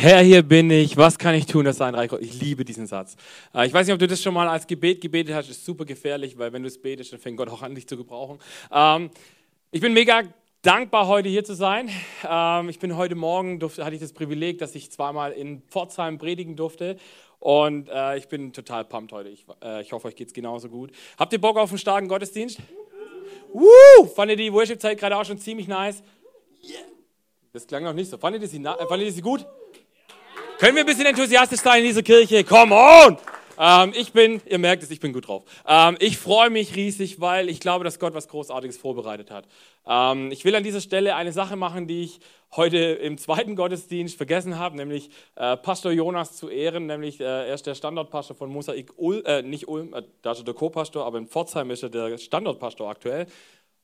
Herr, hier bin ich, was kann ich tun, dass dein Reich kommt? Ich liebe diesen Satz. Äh, ich weiß nicht, ob du das schon mal als Gebet gebetet hast, ist super gefährlich, weil wenn du es betest, dann fängt Gott auch an, dich zu gebrauchen. Ähm, ich bin mega dankbar, heute hier zu sein. Ähm, ich bin heute Morgen, hatte ich das Privileg, dass ich zweimal in Pforzheim predigen durfte und äh, ich bin total pumped heute. Ich, äh, ich hoffe, euch geht es genauso gut. Habt ihr Bock auf einen starken Gottesdienst? Woo! Fand ihr die Worship-Zeit gerade auch schon ziemlich nice? Yeah. Das klang noch nicht so. Fandet ihr sie, fandet ihr sie gut? Können wir ein bisschen enthusiastisch sein in dieser Kirche? Come on! Ähm, ich bin, ihr merkt es, ich bin gut drauf. Ähm, ich freue mich riesig, weil ich glaube, dass Gott was Großartiges vorbereitet hat. Ähm, ich will an dieser Stelle eine Sache machen, die ich heute im zweiten Gottesdienst vergessen habe, nämlich äh, Pastor Jonas zu ehren, nämlich äh, er ist der Standortpastor von Mosaik Ulm, äh, nicht Ulm, äh, da ist er der Co-Pastor, aber in Pforzheim ist er der Standortpastor aktuell.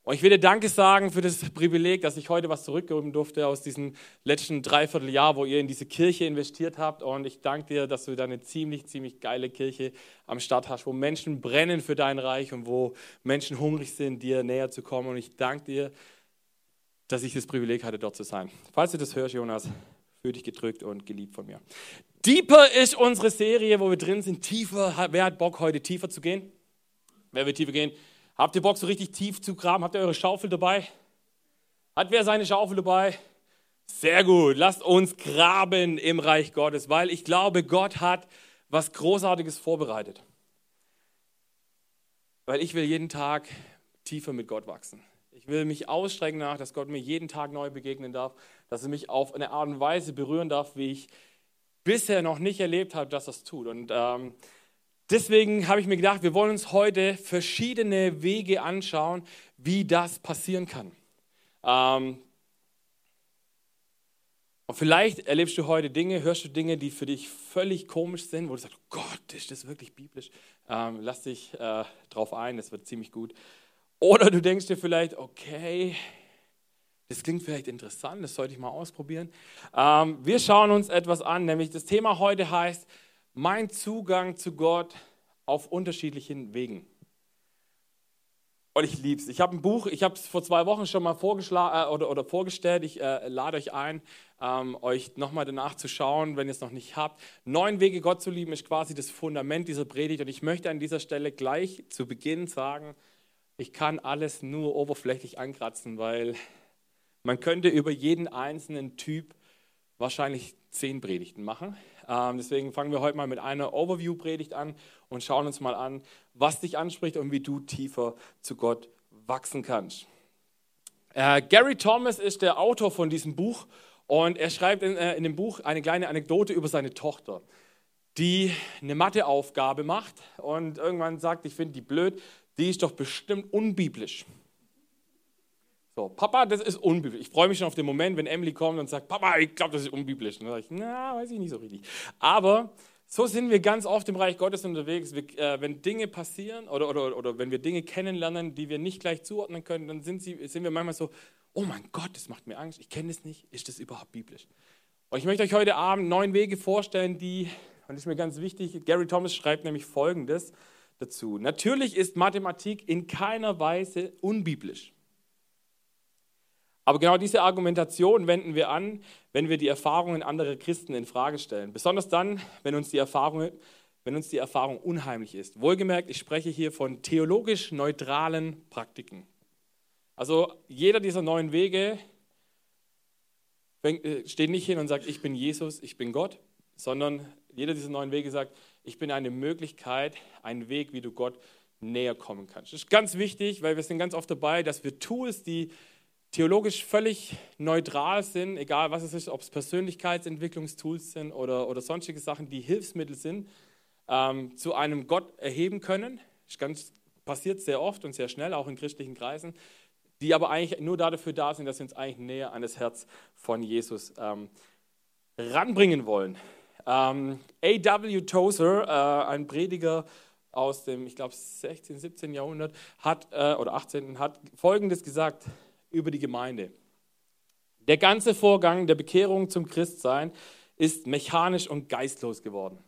Und ich will dir Danke sagen für das Privileg, dass ich heute was zurückgeben durfte aus diesem letzten Dreivierteljahr, wo ihr in diese Kirche investiert habt. Und ich danke dir, dass du da eine ziemlich, ziemlich geile Kirche am Start hast, wo Menschen brennen für dein Reich und wo Menschen hungrig sind, dir näher zu kommen. Und ich danke dir, dass ich das Privileg hatte, dort zu sein. Falls du das hörst, Jonas, fühl dich gedrückt und geliebt von mir. Deeper ist unsere Serie, wo wir drin sind. Tiefer. Wer hat Bock, heute tiefer zu gehen? Wer will tiefer gehen? Habt ihr Bock, so richtig tief zu graben? Habt ihr eure Schaufel dabei? Hat wer seine Schaufel dabei? Sehr gut. Lasst uns graben im Reich Gottes, weil ich glaube, Gott hat was Großartiges vorbereitet. Weil ich will jeden Tag tiefer mit Gott wachsen. Ich will mich ausstrecken nach, dass Gott mir jeden Tag neu begegnen darf, dass er mich auf eine Art und Weise berühren darf, wie ich bisher noch nicht erlebt habe, dass es tut. Und ähm, Deswegen habe ich mir gedacht, wir wollen uns heute verschiedene Wege anschauen, wie das passieren kann. Ähm, und vielleicht erlebst du heute Dinge, hörst du Dinge, die für dich völlig komisch sind, wo du sagst, oh Gott, ist das wirklich biblisch? Ähm, lass dich äh, drauf ein, das wird ziemlich gut. Oder du denkst dir vielleicht, okay, das klingt vielleicht interessant, das sollte ich mal ausprobieren. Ähm, wir schauen uns etwas an, nämlich das Thema heute heißt, mein Zugang zu Gott auf unterschiedlichen Wegen. Und ich liebe es. Ich habe ein Buch, ich habe es vor zwei Wochen schon mal vorgeschlagen äh, oder, oder vorgestellt. Ich äh, lade euch ein, ähm, euch nochmal danach zu schauen, wenn ihr es noch nicht habt. Neun Wege, Gott zu lieben, ist quasi das Fundament dieser Predigt. Und ich möchte an dieser Stelle gleich zu Beginn sagen, ich kann alles nur oberflächlich ankratzen, weil man könnte über jeden einzelnen Typ wahrscheinlich zehn Predigten machen. Ähm, deswegen fangen wir heute mal mit einer Overview-Predigt an und schauen uns mal an, was dich anspricht und wie du tiefer zu Gott wachsen kannst. Äh, Gary Thomas ist der Autor von diesem Buch und er schreibt äh, in dem Buch eine kleine Anekdote über seine Tochter, die eine Matheaufgabe macht und irgendwann sagt, ich finde die blöd, die ist doch bestimmt unbiblisch. So, Papa, das ist unbiblisch. Ich freue mich schon auf den Moment, wenn Emily kommt und sagt, Papa, ich glaube, das ist unbiblisch. Und dann sage ich, na, weiß ich nicht so richtig. Aber so sind wir ganz oft im Reich Gottes unterwegs. Wir, äh, wenn Dinge passieren oder, oder, oder wenn wir Dinge kennenlernen, die wir nicht gleich zuordnen können, dann sind, sie, sind wir manchmal so, oh mein Gott, das macht mir Angst, ich kenne es nicht, ist das überhaupt biblisch? Und ich möchte euch heute Abend neun Wege vorstellen, die, und das ist mir ganz wichtig, Gary Thomas schreibt nämlich Folgendes dazu. Natürlich ist Mathematik in keiner Weise unbiblisch. Aber genau diese Argumentation wenden wir an, wenn wir die Erfahrungen anderer Christen in Frage stellen. Besonders dann, wenn uns die Erfahrung, wenn uns die Erfahrung unheimlich ist. Wohlgemerkt, ich spreche hier von theologisch neutralen Praktiken. Also jeder dieser neuen Wege äh, steht nicht hin und sagt, ich bin Jesus, ich bin Gott, sondern jeder dieser neuen Wege sagt, ich bin eine Möglichkeit, ein Weg, wie du Gott näher kommen kannst. Das ist ganz wichtig, weil wir sind ganz oft dabei, dass wir Tools, die theologisch völlig neutral sind, egal was es ist, ob es Persönlichkeitsentwicklungstools sind oder, oder sonstige Sachen, die Hilfsmittel sind, ähm, zu einem Gott erheben können. Das ganz, passiert sehr oft und sehr schnell, auch in christlichen Kreisen, die aber eigentlich nur dafür da sind, dass wir uns eigentlich näher an das Herz von Jesus ähm, ranbringen wollen. Ähm, A.W. Tozer, äh, ein Prediger aus dem, ich glaube, 16., 17. Jahrhundert, hat, äh, oder 18. hat Folgendes gesagt über die Gemeinde. Der ganze Vorgang der Bekehrung zum Christsein ist mechanisch und geistlos geworden.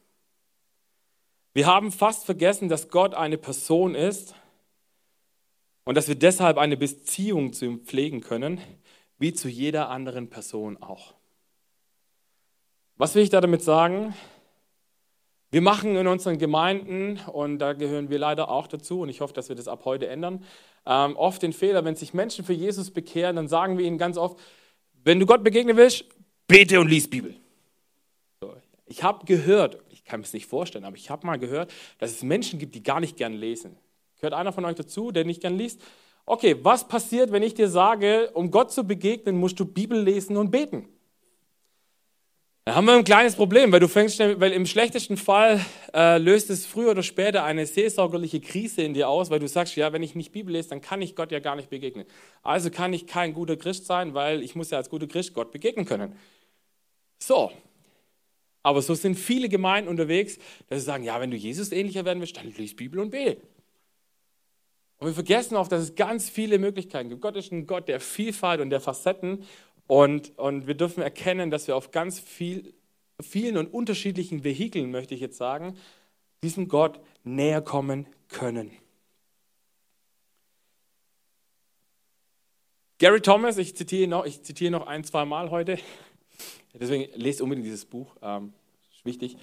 Wir haben fast vergessen, dass Gott eine Person ist und dass wir deshalb eine Beziehung zu ihm pflegen können, wie zu jeder anderen Person auch. Was will ich da damit sagen? Wir machen in unseren Gemeinden, und da gehören wir leider auch dazu, und ich hoffe, dass wir das ab heute ändern, ähm, oft den Fehler, wenn sich Menschen für Jesus bekehren, dann sagen wir ihnen ganz oft, wenn du Gott begegnen willst, bete und lies Bibel. Ich habe gehört, ich kann mir es nicht vorstellen, aber ich habe mal gehört, dass es Menschen gibt, die gar nicht gern lesen. Gehört einer von euch dazu, der nicht gern liest? Okay, was passiert, wenn ich dir sage, um Gott zu begegnen, musst du Bibel lesen und beten? Da haben wir ein kleines Problem, weil du fängst, weil im schlechtesten Fall äh, löst es früher oder später eine seelsorgerliche Krise in dir aus, weil du sagst, ja, wenn ich nicht Bibel lese, dann kann ich Gott ja gar nicht begegnen. Also kann ich kein guter Christ sein, weil ich muss ja als guter Christ Gott begegnen können. So. Aber so sind viele Gemeinden unterwegs, dass sie sagen, ja, wenn du Jesus ähnlicher werden willst, dann lies Bibel und bete. Und wir vergessen oft, dass es ganz viele Möglichkeiten gibt. Gott ist ein Gott der Vielfalt und der Facetten und, und wir dürfen erkennen, dass wir auf ganz viel, vielen und unterschiedlichen Vehikeln, möchte ich jetzt sagen, diesem Gott näher kommen können. Gary Thomas, ich zitiere noch, ich zitiere noch ein, zwei Mal heute. Deswegen lest unbedingt dieses Buch. Ähm, ist wichtig.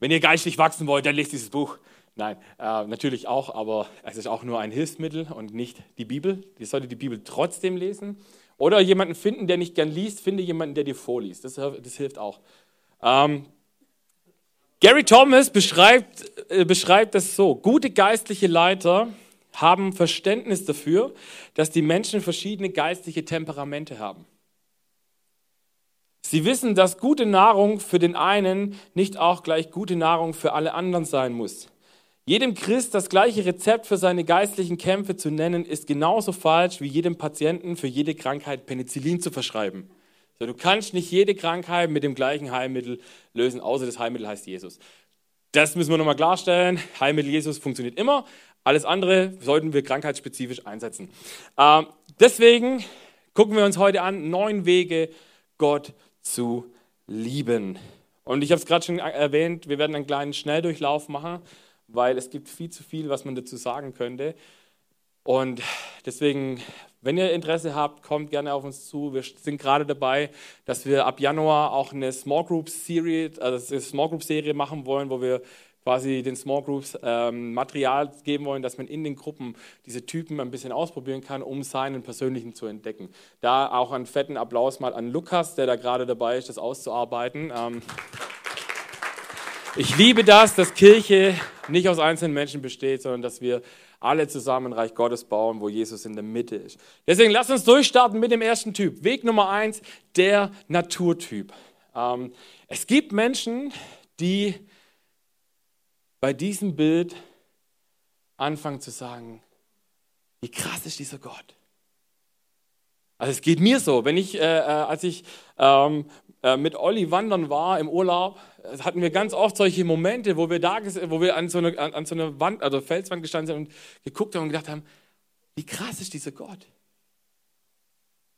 Wenn ihr geistlich wachsen wollt, dann lest dieses Buch. Nein, äh, natürlich auch, aber es ist auch nur ein Hilfsmittel und nicht die Bibel. Ihr solltet die Bibel trotzdem lesen. Oder jemanden finden, der nicht gern liest, finde jemanden, der dir vorliest. Das, das hilft auch. Ähm, Gary Thomas beschreibt, äh, beschreibt das so. Gute geistliche Leiter haben Verständnis dafür, dass die Menschen verschiedene geistliche Temperamente haben. Sie wissen, dass gute Nahrung für den einen nicht auch gleich gute Nahrung für alle anderen sein muss. Jedem Christ das gleiche Rezept für seine geistlichen Kämpfe zu nennen, ist genauso falsch wie jedem Patienten für jede Krankheit Penicillin zu verschreiben. So, du kannst nicht jede Krankheit mit dem gleichen Heilmittel lösen, außer das Heilmittel heißt Jesus. Das müssen wir nochmal klarstellen. Heilmittel Jesus funktioniert immer. Alles andere sollten wir krankheitsspezifisch einsetzen. Ähm, deswegen gucken wir uns heute an, neun Wege, Gott zu lieben. Und ich habe es gerade schon erwähnt, wir werden einen kleinen Schnelldurchlauf machen weil es gibt viel zu viel, was man dazu sagen könnte. Und deswegen, wenn ihr Interesse habt, kommt gerne auf uns zu. Wir sind gerade dabei, dass wir ab Januar auch eine Small Group Serie, also eine Small Group Serie machen wollen, wo wir quasi den Small Groups ähm, Material geben wollen, dass man in den Gruppen diese Typen ein bisschen ausprobieren kann, um seinen persönlichen zu entdecken. Da auch einen fetten Applaus mal an Lukas, der da gerade dabei ist, das auszuarbeiten. Ähm, ich liebe das, dass Kirche nicht aus einzelnen Menschen besteht, sondern dass wir alle zusammen Reich Gottes bauen, wo Jesus in der Mitte ist. Deswegen lass uns durchstarten mit dem ersten Typ. Weg Nummer eins, der Naturtyp. Ähm, es gibt Menschen, die bei diesem Bild anfangen zu sagen, wie krass ist dieser Gott. Also es geht mir so, wenn ich, äh, äh als ich ähm, äh, mit Olli wandern war im Urlaub, hatten wir ganz oft solche Momente, wo wir da, wo wir an so einer an, an so eine Wand, also Felswand gestanden sind und geguckt haben und gedacht haben, wie krass ist dieser Gott?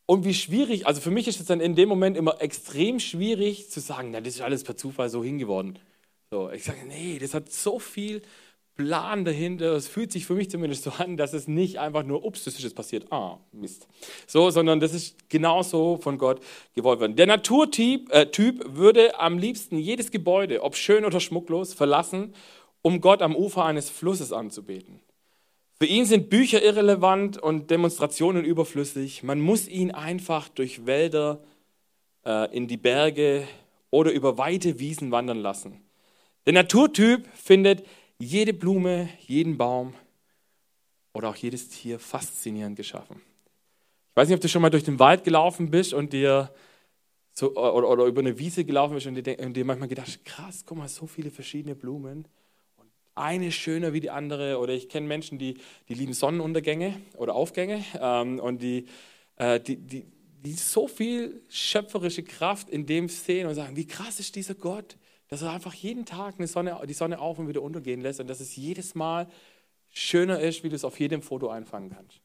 Und wie schwierig, also für mich ist es dann in dem Moment immer extrem schwierig zu sagen, na, das ist alles per Zufall so hingeworden. So, ich sage, nee, das hat so viel Plan dahinter. Es fühlt sich für mich zumindest so an, dass es nicht einfach nur, ups, das ist jetzt passiert, ah, Mist. So, sondern das ist genauso von Gott gewollt worden. Der Naturtyp äh, typ würde am liebsten jedes Gebäude, ob schön oder schmucklos, verlassen, um Gott am Ufer eines Flusses anzubeten. Für ihn sind Bücher irrelevant und Demonstrationen überflüssig. Man muss ihn einfach durch Wälder, äh, in die Berge oder über weite Wiesen wandern lassen. Der Naturtyp findet jede Blume, jeden Baum oder auch jedes Tier faszinierend geschaffen. Ich weiß nicht, ob du schon mal durch den Wald gelaufen bist und dir so, oder, oder, über eine Wiese gelaufen bist und dir, und dir manchmal gedacht hast, krass, guck mal, so viele verschiedene Blumen und eine schöner wie die andere. Oder ich kenne Menschen, die, die lieben Sonnenuntergänge oder Aufgänge ähm, und die, äh, die, die, die so viel schöpferische Kraft in dem sehen und sagen, wie krass ist dieser Gott, dass er einfach jeden Tag Sonne, die Sonne auf und wieder untergehen lässt und dass es jedes Mal schöner ist, wie du es auf jedem Foto einfangen kannst.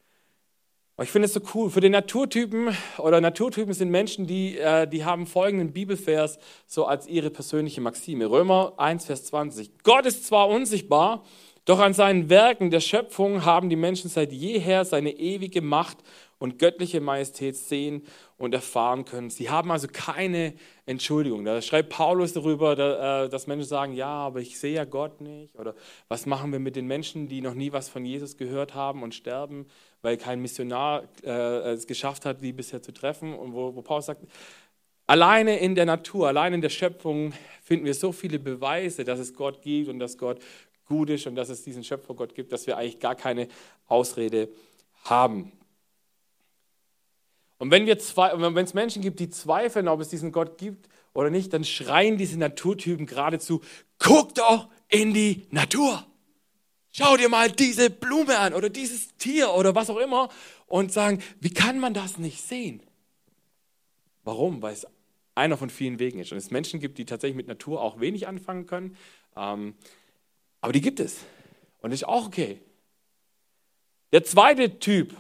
Aber ich finde es so cool. Für den Naturtypen oder Naturtypen sind Menschen, die, äh, die haben folgenden Bibelvers so als ihre persönliche Maxime. Römer 1, Vers 20. Gott ist zwar unsichtbar, doch an seinen Werken der Schöpfung haben die Menschen seit jeher seine ewige Macht und göttliche Majestät sehen und erfahren können. Sie haben also keine Entschuldigung. Da schreibt Paulus darüber, äh, dass Menschen sagen, ja, aber ich sehe ja Gott nicht. Oder was machen wir mit den Menschen, die noch nie was von Jesus gehört haben und sterben, weil kein Missionar äh, es geschafft hat, die bisher zu treffen. Und wo, wo Paulus sagt, Alleine in der Natur, alleine in der Schöpfung finden wir so viele Beweise, dass es Gott gibt und dass Gott gut ist und dass es diesen Schöpfergott gibt, dass wir eigentlich gar keine Ausrede haben. Und wenn es Menschen gibt, die zweifeln, ob es diesen Gott gibt oder nicht, dann schreien diese Naturtypen geradezu: Guck doch in die Natur! Schau dir mal diese Blume an oder dieses Tier oder was auch immer und sagen: Wie kann man das nicht sehen? Warum? Weil es einer von vielen Wegen ist. Und es Menschen gibt, die tatsächlich mit Natur auch wenig anfangen können. Ähm, aber die gibt es. Und das ist auch okay. Der zweite Typ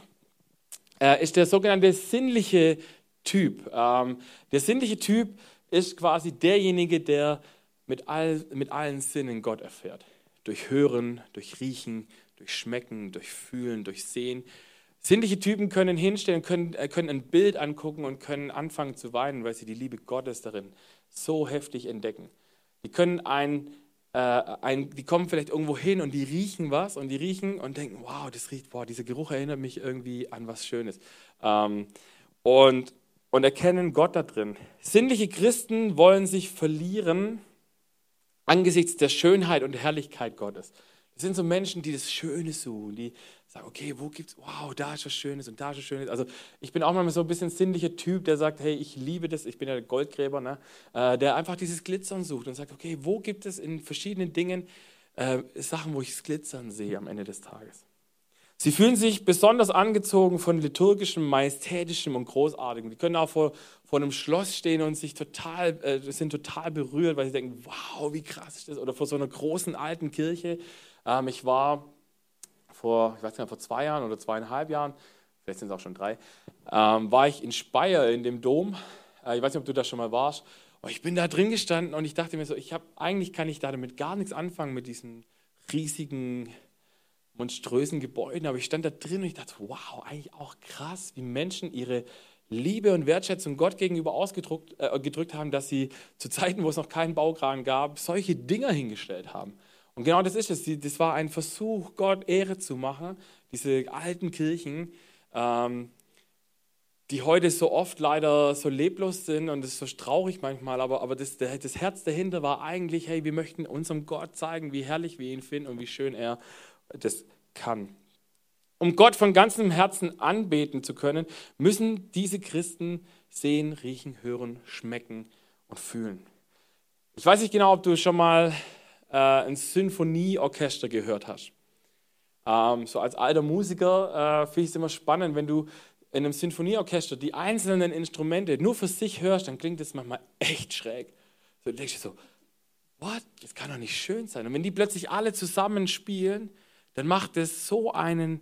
äh, ist der sogenannte sinnliche Typ. Ähm, der sinnliche Typ ist quasi derjenige, der mit, all, mit allen Sinnen Gott erfährt. Durch Hören, durch Riechen, durch Schmecken, durch Fühlen, durch Sehen. Sinnliche Typen können hinstellen, können, äh, können ein Bild angucken und können anfangen zu weinen, weil sie die Liebe Gottes darin so heftig entdecken. Die können ein, äh, ein, die kommen vielleicht irgendwo hin und die riechen was und die riechen und denken, wow, das riecht, wow, dieser Geruch erinnert mich irgendwie an was Schönes. Ähm, und, und erkennen Gott da drin. Sinnliche Christen wollen sich verlieren angesichts der Schönheit und Herrlichkeit Gottes. Das sind so Menschen, die das Schöne suchen, die sagen, okay, wo gibt's, wow, da ist was Schönes und da ist was Schönes. Also ich bin auch mal so ein bisschen sinnlicher Typ, der sagt, hey, ich liebe das, ich bin ja der Goldgräber, ne? Äh, der einfach dieses Glitzern sucht und sagt, okay, wo gibt es in verschiedenen Dingen äh, Sachen, wo ich das Glitzern sehe am Ende des Tages. Sie fühlen sich besonders angezogen von liturgischem, majestätischem und großartigem. Die können auch vor, vor einem Schloss stehen und sich total, äh, sind total berührt, weil sie denken, wow, wie krass ist das? Oder vor so einer großen alten Kirche. Ähm, ich war vor, ich weiß nicht, vor zwei Jahren oder zweieinhalb Jahren, vielleicht sind es auch schon drei, ähm, war ich in Speyer in dem Dom. Äh, ich weiß nicht, ob du da schon mal warst. Und ich bin da drin gestanden und ich dachte mir so, ich habe eigentlich kann ich da damit gar nichts anfangen mit diesen riesigen monströsen Gebäuden, aber ich stand da drin und ich dachte, wow, eigentlich auch krass, wie Menschen ihre Liebe und Wertschätzung Gott gegenüber ausgedrückt äh, gedrückt haben, dass sie zu Zeiten, wo es noch keinen Baukran gab, solche Dinger hingestellt haben. Und genau das ist es. Das war ein Versuch, Gott Ehre zu machen. Diese alten Kirchen, ähm, die heute so oft leider so leblos sind und es ist so traurig manchmal, aber, aber das, das Herz dahinter war eigentlich, hey, wir möchten unserem Gott zeigen, wie herrlich wir ihn finden und wie schön er das kann. Um Gott von ganzem Herzen anbeten zu können, müssen diese Christen sehen, riechen, hören, schmecken und fühlen. Ich weiß nicht genau, ob du schon mal äh, ein Sinfonieorchester gehört hast. Ähm, so als alter Musiker äh, finde ich es immer spannend, wenn du in einem Sinfonieorchester die einzelnen Instrumente nur für sich hörst, dann klingt das manchmal echt schräg. So denkst du so, what? Das kann doch nicht schön sein. Und wenn die plötzlich alle zusammen spielen, dann macht es so einen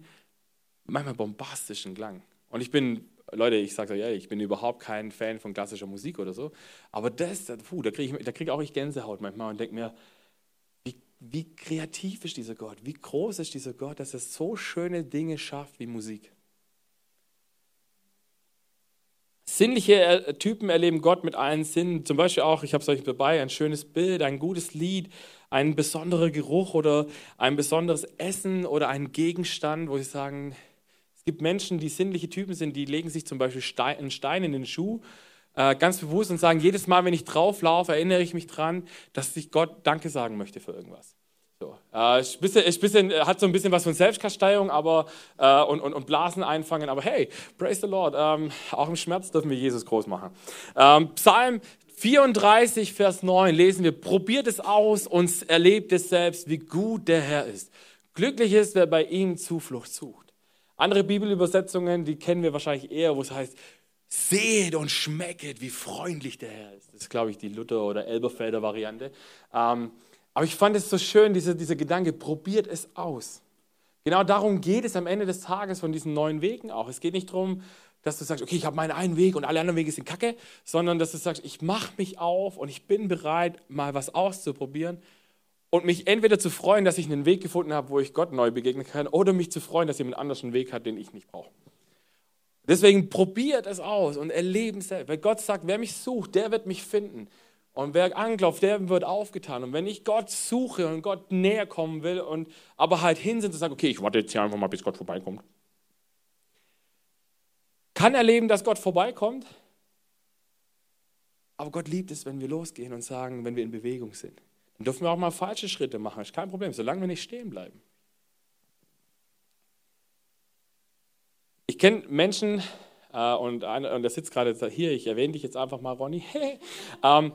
manchmal bombastischen Klang. Und ich bin, Leute, ich sage euch ehrlich, ich bin überhaupt kein Fan von klassischer Musik oder so. Aber das, puh, da kriege krieg auch ich Gänsehaut manchmal und denke mir, wie kreativ ist dieser Gott, wie groß ist dieser Gott, dass er so schöne Dinge schafft wie Musik. Sinnliche äh, Typen erleben Gott mit allen Sinnen. Zum Beispiel auch, ich habe es euch dabei, ein schönes Bild, ein gutes Lied, ein besonderer Geruch oder ein besonderes Essen oder ein Gegenstand, wo sie sagen, es gibt Menschen, die sinnliche Typen sind, die legen sich zum Beispiel einen Stein in den Schuh äh, ganz bewusst und sagen, jedes Mal, wenn ich drauf laufe, erinnere ich mich daran, dass ich Gott Danke sagen möchte für irgendwas. So, äh, ist bisschen, ist bisschen, hat so ein bisschen was von Selbstkasteiung aber, äh, und, und, und Blasen einfangen, aber hey, praise the Lord, ähm, auch im Schmerz dürfen wir Jesus groß machen. Ähm, Psalm 34, Vers 9 lesen wir, probiert es aus und erlebt es selbst, wie gut der Herr ist. Glücklich ist, wer bei ihm Zuflucht sucht. Andere Bibelübersetzungen, die kennen wir wahrscheinlich eher, wo es heißt, seht und schmecket, wie freundlich der Herr ist. Das ist, glaube ich, die Luther- oder Elberfelder Variante. Ähm, aber ich fand es so schön, dieser, dieser Gedanke, probiert es aus. Genau darum geht es am Ende des Tages von diesen neuen Wegen auch. Es geht nicht darum, dass du sagst, okay, ich habe meinen einen Weg und alle anderen Wege sind kacke, sondern dass du sagst, ich mache mich auf und ich bin bereit, mal was auszuprobieren und mich entweder zu freuen, dass ich einen Weg gefunden habe, wo ich Gott neu begegnen kann, oder mich zu freuen, dass jemand anders einen Weg hat, den ich nicht brauche. Deswegen probiert es aus und erleben es selbst. Weil Gott sagt, wer mich sucht, der wird mich finden. Und wer anklopft, der wird aufgetan. Und wenn ich Gott suche und Gott näher kommen will und aber halt hinsetze und sage, okay, ich warte jetzt hier einfach mal, bis Gott vorbeikommt. Kann erleben, dass Gott vorbeikommt. Aber Gott liebt es, wenn wir losgehen und sagen, wenn wir in Bewegung sind. Dann dürfen wir auch mal falsche Schritte machen. Ist kein Problem, solange wir nicht stehen bleiben. Ich kenne Menschen, äh, und, einer, und der sitzt gerade hier, ich erwähne dich jetzt einfach mal, Ronny. ähm,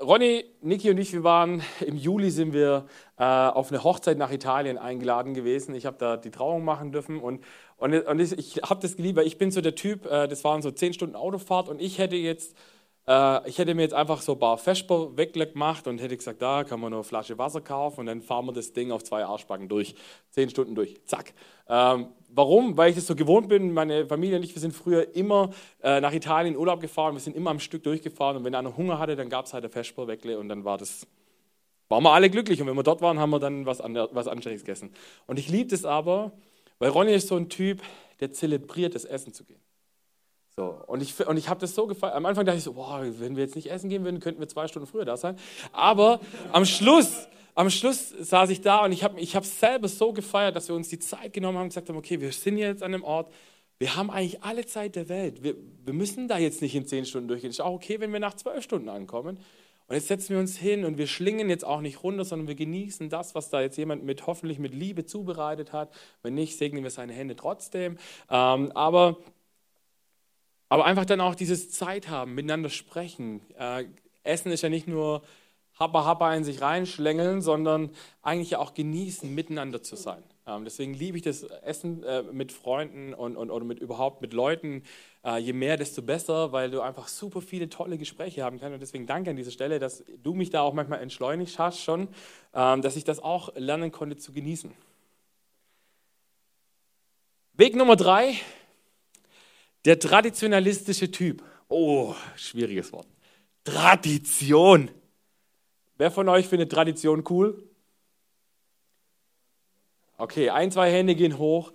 Ronny, Niki und ich, wir waren im Juli sind wir äh, auf eine Hochzeit nach Italien eingeladen gewesen. Ich habe da die Trauung machen dürfen und, und, und ich, ich habe das geliebt, weil ich bin so der Typ, äh, das waren so zehn Stunden Autofahrt und ich hätte jetzt äh, ich hätte mir jetzt einfach so ein paar Vesper weggemacht und hätte gesagt, da kann man nur eine Flasche Wasser kaufen und dann fahren wir das Ding auf zwei Arschbacken durch. Zehn Stunden durch. Zack. Ähm, warum? Weil ich das so gewohnt bin. Meine Familie und ich, wir sind früher immer äh, nach Italien in Urlaub gefahren. Wir sind immer am Stück durchgefahren und wenn einer Hunger hatte, dann gab es halt ein Vesperweckle und dann war das waren wir alle glücklich. Und wenn wir dort waren, haben wir dann was, was Anständiges gegessen. Und ich liebe das aber, weil Ronny ist so ein Typ, der zelebriert, das Essen zu gehen. So, und ich, und ich habe das so gefallen. Am Anfang dachte ich so, boah, wenn wir jetzt nicht essen gehen würden, könnten wir zwei Stunden früher da sein. Aber am Schluss, am Schluss saß ich da und ich habe ich hab selber so gefeiert, dass wir uns die Zeit genommen haben und gesagt haben, okay, wir sind jetzt an einem Ort, wir haben eigentlich alle Zeit der Welt. Wir, wir müssen da jetzt nicht in zehn Stunden durchgehen. Ist auch okay, wenn wir nach zwölf Stunden ankommen. Und jetzt setzen wir uns hin und wir schlingen jetzt auch nicht runter, sondern wir genießen das, was da jetzt jemand mit hoffentlich mit Liebe zubereitet hat. Wenn nicht, segnen wir seine Hände trotzdem. Ähm, aber aber einfach dann auch dieses Zeit haben, miteinander sprechen. Äh, Essen ist ja nicht nur Happa Happa in sich reinschlängeln, sondern eigentlich auch genießen, miteinander zu sein. Ähm, deswegen liebe ich das Essen äh, mit Freunden und, und, oder mit überhaupt mit Leuten. Äh, je mehr, desto besser, weil du einfach super viele tolle Gespräche haben kannst. Und deswegen danke an dieser Stelle, dass du mich da auch manchmal entschleunigt hast schon, ähm, dass ich das auch lernen konnte zu genießen. Weg Nummer drei, der traditionalistische Typ. Oh, schwieriges Wort. Tradition. Wer von euch findet Tradition cool? Okay, ein, zwei Hände gehen hoch.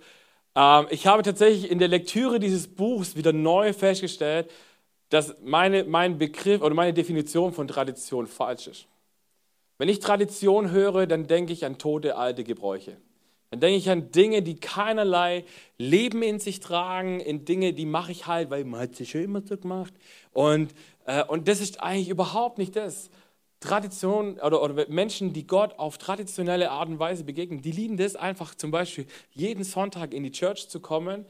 Ähm, ich habe tatsächlich in der Lektüre dieses Buchs wieder neu festgestellt, dass meine, mein Begriff oder meine Definition von Tradition falsch ist. Wenn ich Tradition höre, dann denke ich an tote alte Gebräuche. Dann denke ich an Dinge, die keinerlei Leben in sich tragen, in Dinge, die mache ich halt, weil man hat sich schon immer so gemacht. Und, äh, und das ist eigentlich überhaupt nicht das. Tradition oder, oder Menschen, die Gott auf traditionelle Art und Weise begegnen, die lieben das einfach zum Beispiel jeden Sonntag in die Church zu kommen,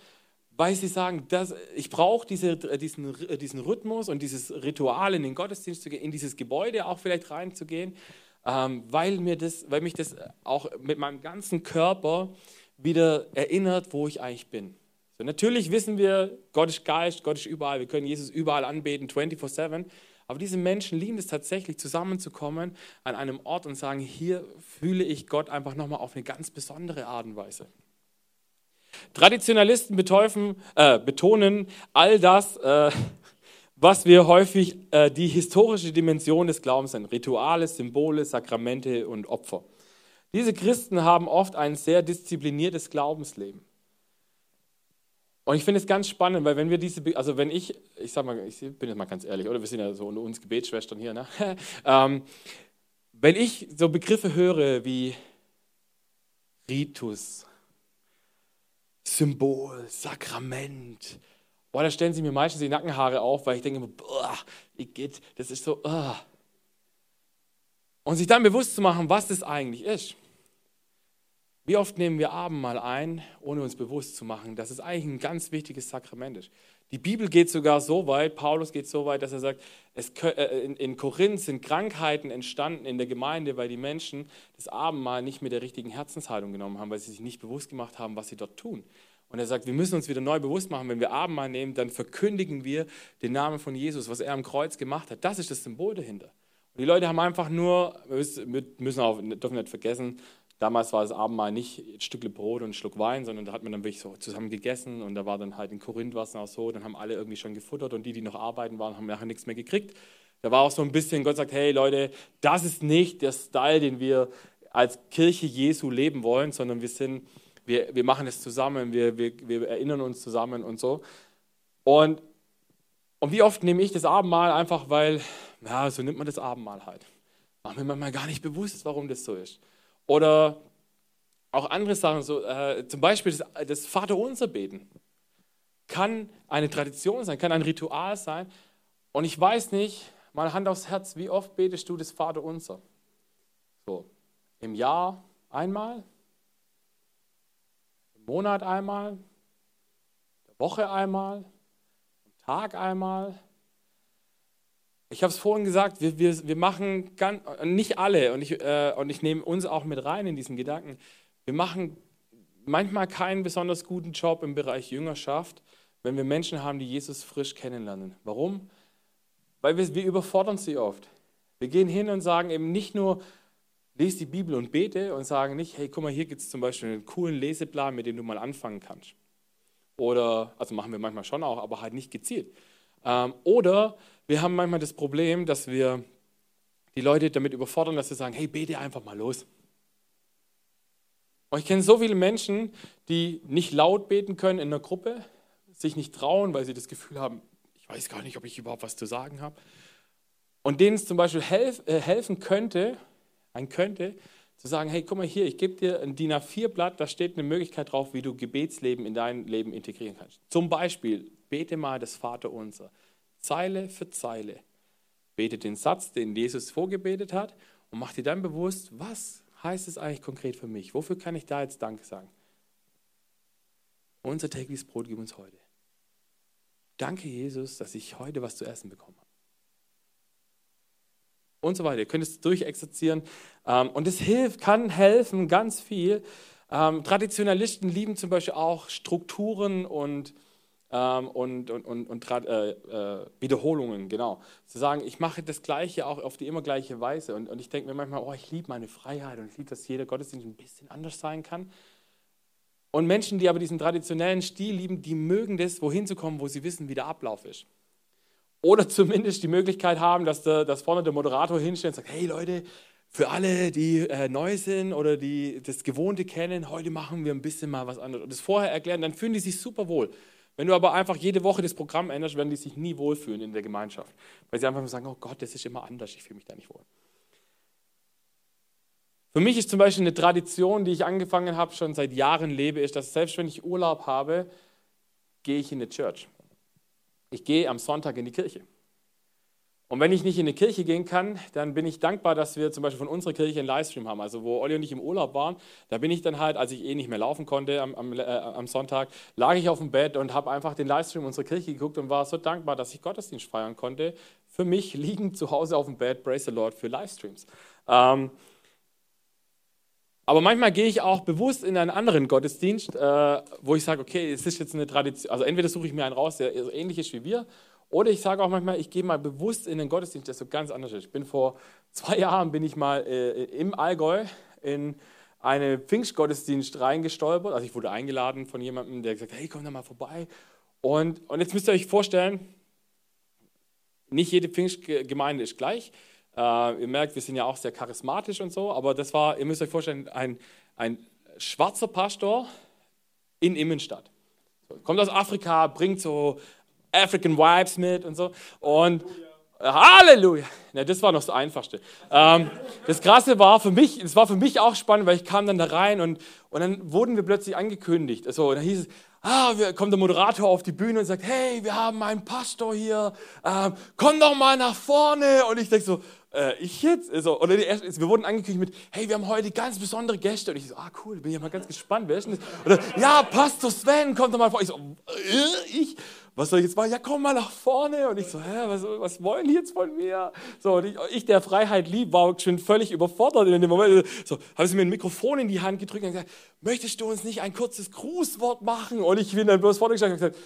weil sie sagen, das, ich brauche diese, diesen, diesen Rhythmus und dieses Ritual in den Gottesdienst zu gehen, in dieses Gebäude auch vielleicht reinzugehen ähm, weil, mir das, weil mich das auch mit meinem ganzen Körper wieder erinnert, wo ich eigentlich bin. So, natürlich wissen wir, Gott ist Geist, Gott ist überall, wir können Jesus überall anbeten, 24-7. Aber diese Menschen lieben es tatsächlich, zusammenzukommen an einem Ort und sagen, hier fühle ich Gott einfach nochmal auf eine ganz besondere Art und Weise. Traditionalisten betäufen, äh, betonen all das, äh, was wir häufig äh, die historische Dimension des Glaubens sind. Rituale, Symbole, Sakramente und Opfer. Diese Christen haben oft ein sehr diszipliniertes Glaubensleben. Und ich finde es ganz spannend, weil wenn wir diese, also wenn ich, ich sag mal, ich bin jetzt mal ganz ehrlich, oder wir sind ja so unter uns Gebetsschwestern hier, ne? ähm, wenn ich so Begriffe höre wie Ritus, Symbol, Sakrament, Boah, da stellen sie mir meistens die Nackenhaare auf, weil ich denke, boah, geht, das ist so. Oh. Und sich dann bewusst zu machen, was das eigentlich ist. Wie oft nehmen wir Abendmahl ein, ohne uns bewusst zu machen, dass es eigentlich ein ganz wichtiges Sakrament ist. Die Bibel geht sogar so weit, Paulus geht so weit, dass er sagt, es, äh, in Korinth sind Krankheiten entstanden in der Gemeinde, weil die Menschen das Abendmahl nicht mit der richtigen Herzenshaltung genommen haben, weil sie sich nicht bewusst gemacht haben, was sie dort tun. Und er sagt, wir müssen uns wieder neu bewusst machen, wenn wir Abendmahl nehmen, dann verkündigen wir den Namen von Jesus, was er am Kreuz gemacht hat. Das ist das Symbol dahinter. Und die Leute haben einfach nur, wir müssen auch, dürfen nicht vergessen, damals war das Abendmahl nicht ein Stück Brot und ein Schluck Wein, sondern da hat man dann wirklich so zusammen gegessen und da war dann halt in Korinth was auch so, dann haben alle irgendwie schon gefuttert und die, die noch arbeiten waren, haben nachher nichts mehr gekriegt. Da war auch so ein bisschen, Gott sagt, hey Leute, das ist nicht der Style, den wir als Kirche Jesu leben wollen, sondern wir sind wir, wir machen es zusammen, wir, wir, wir erinnern uns zusammen und so. Und, und wie oft nehme ich das Abendmahl einfach, weil, ja, so nimmt man das Abendmahl halt. Macht mir manchmal gar nicht bewusst, warum das so ist. Oder auch andere Sachen, so, äh, zum Beispiel das, das Vaterunser beten kann eine Tradition sein, kann ein Ritual sein. Und ich weiß nicht, mal Hand aufs Herz, wie oft betest du das Vaterunser? So, im Jahr einmal, Monat einmal, der Woche einmal, am Tag einmal. Ich habe es vorhin gesagt, wir, wir, wir machen ganz, nicht alle, und ich, äh, und ich nehme uns auch mit rein in diesen Gedanken, wir machen manchmal keinen besonders guten Job im Bereich Jüngerschaft, wenn wir Menschen haben, die Jesus frisch kennenlernen. Warum? Weil wir, wir überfordern sie oft. Wir gehen hin und sagen eben nicht nur, lese die Bibel und bete und sagen nicht, hey, guck mal, hier gibt es zum Beispiel einen coolen Leseplan, mit dem du mal anfangen kannst. Oder, also machen wir manchmal schon auch, aber halt nicht gezielt. Ähm, oder wir haben manchmal das Problem, dass wir die Leute damit überfordern, dass sie sagen, hey, bete einfach mal los. Und ich kenne so viele Menschen, die nicht laut beten können in einer Gruppe, sich nicht trauen, weil sie das Gefühl haben, ich weiß gar nicht, ob ich überhaupt was zu sagen habe. Und denen es zum Beispiel helf, äh, helfen könnte, ein könnte, zu sagen, hey, guck mal hier, ich gebe dir ein DIN A4-Blatt, da steht eine Möglichkeit drauf, wie du Gebetsleben in dein Leben integrieren kannst. Zum Beispiel, bete mal das Vaterunser, Zeile für Zeile. Bete den Satz, den Jesus vorgebetet hat und mach dir dann bewusst, was heißt es eigentlich konkret für mich? Wofür kann ich da jetzt Danke sagen? Unser tägliches Brot gib uns heute. Danke, Jesus, dass ich heute was zu essen bekommen habe. Und so weiter. Ihr könnt es durchexerzieren. Ähm, und es hilft, kann helfen, ganz viel. Ähm, Traditionalisten lieben zum Beispiel auch Strukturen und, ähm, und, und, und, und äh, äh, Wiederholungen, genau. Zu sagen, ich mache das Gleiche auch auf die immer gleiche Weise. Und, und ich denke mir manchmal, oh, ich liebe meine Freiheit und ich liebe, dass jeder Gottesdienst ein bisschen anders sein kann. Und Menschen, die aber diesen traditionellen Stil lieben, die mögen das, wohin zu kommen, wo sie wissen, wie der Ablauf ist. Oder zumindest die Möglichkeit haben, dass, der, dass vorne der Moderator hinstellt und sagt, hey Leute, für alle, die äh, neu sind oder die das Gewohnte kennen, heute machen wir ein bisschen mal was anderes. Und das vorher erklären, dann fühlen die sich super wohl. Wenn du aber einfach jede Woche das Programm änderst, werden die sich nie wohlfühlen in der Gemeinschaft. Weil sie einfach sagen, oh Gott, das ist immer anders, ich fühle mich da nicht wohl. Für mich ist zum Beispiel eine Tradition, die ich angefangen habe, schon seit Jahren lebe, ist, dass selbst wenn ich Urlaub habe, gehe ich in die Church. Ich gehe am Sonntag in die Kirche. Und wenn ich nicht in die Kirche gehen kann, dann bin ich dankbar, dass wir zum Beispiel von unserer Kirche einen Livestream haben. Also wo Olli und ich im Urlaub waren, da bin ich dann halt, als ich eh nicht mehr laufen konnte am, am, äh, am Sonntag, lag ich auf dem Bett und habe einfach den Livestream unserer Kirche geguckt und war so dankbar, dass ich Gottesdienst feiern konnte. Für mich liegend zu Hause auf dem Bett, praise the Lord, für Livestreams. Ähm, aber manchmal gehe ich auch bewusst in einen anderen Gottesdienst, äh, wo ich sage, okay, es ist jetzt eine Tradition. Also entweder suche ich mir einen raus, der so ähnlich ist wie wir, oder ich sage auch manchmal, ich gehe mal bewusst in einen Gottesdienst, der so ganz anders ist. Ich bin vor zwei Jahren bin ich mal äh, im Allgäu in einen Pfingstgottesdienst reingestolpert. Also ich wurde eingeladen von jemandem, der gesagt hat, hey, komm da mal vorbei. Und, und jetzt müsst ihr euch vorstellen, nicht jede Pfingstgemeinde ist gleich. Äh, ihr merkt, wir sind ja auch sehr charismatisch und so, aber das war, ihr müsst euch vorstellen, ein, ein schwarzer Pastor in Immenstadt. Kommt aus Afrika, bringt so African Vibes mit und so. Und Halleluja! Ja, das war noch das Einfachste. Ähm, das Krasse war für mich, es war für mich auch spannend, weil ich kam dann da rein und, und dann wurden wir plötzlich angekündigt. Also, da hieß es, ah, kommt der Moderator auf die Bühne und sagt, hey, wir haben einen Pastor hier, ähm, komm doch mal nach vorne. Und ich denke so, äh, ich jetzt? Also, oder die erste, wir wurden angekündigt mit, hey, wir haben heute ganz besondere Gäste. Und ich so, ah, cool, bin ja mal ganz gespannt, wer ist denn das? Oder, ja, Pastor Sven, kommt doch mal vor. Ich so, äh, ich? Was soll ich jetzt machen? Ja, komm mal nach vorne. Und ich so, hä, was, was wollen die jetzt von mir? So, und ich, ich der Freiheit lieb, war schon völlig überfordert in dem Moment. So, habe sie mir ein Mikrofon in die Hand gedrückt und gesagt, möchtest du uns nicht ein kurzes Grußwort machen? Und ich bin dann bloß vorgestellt und gesagt,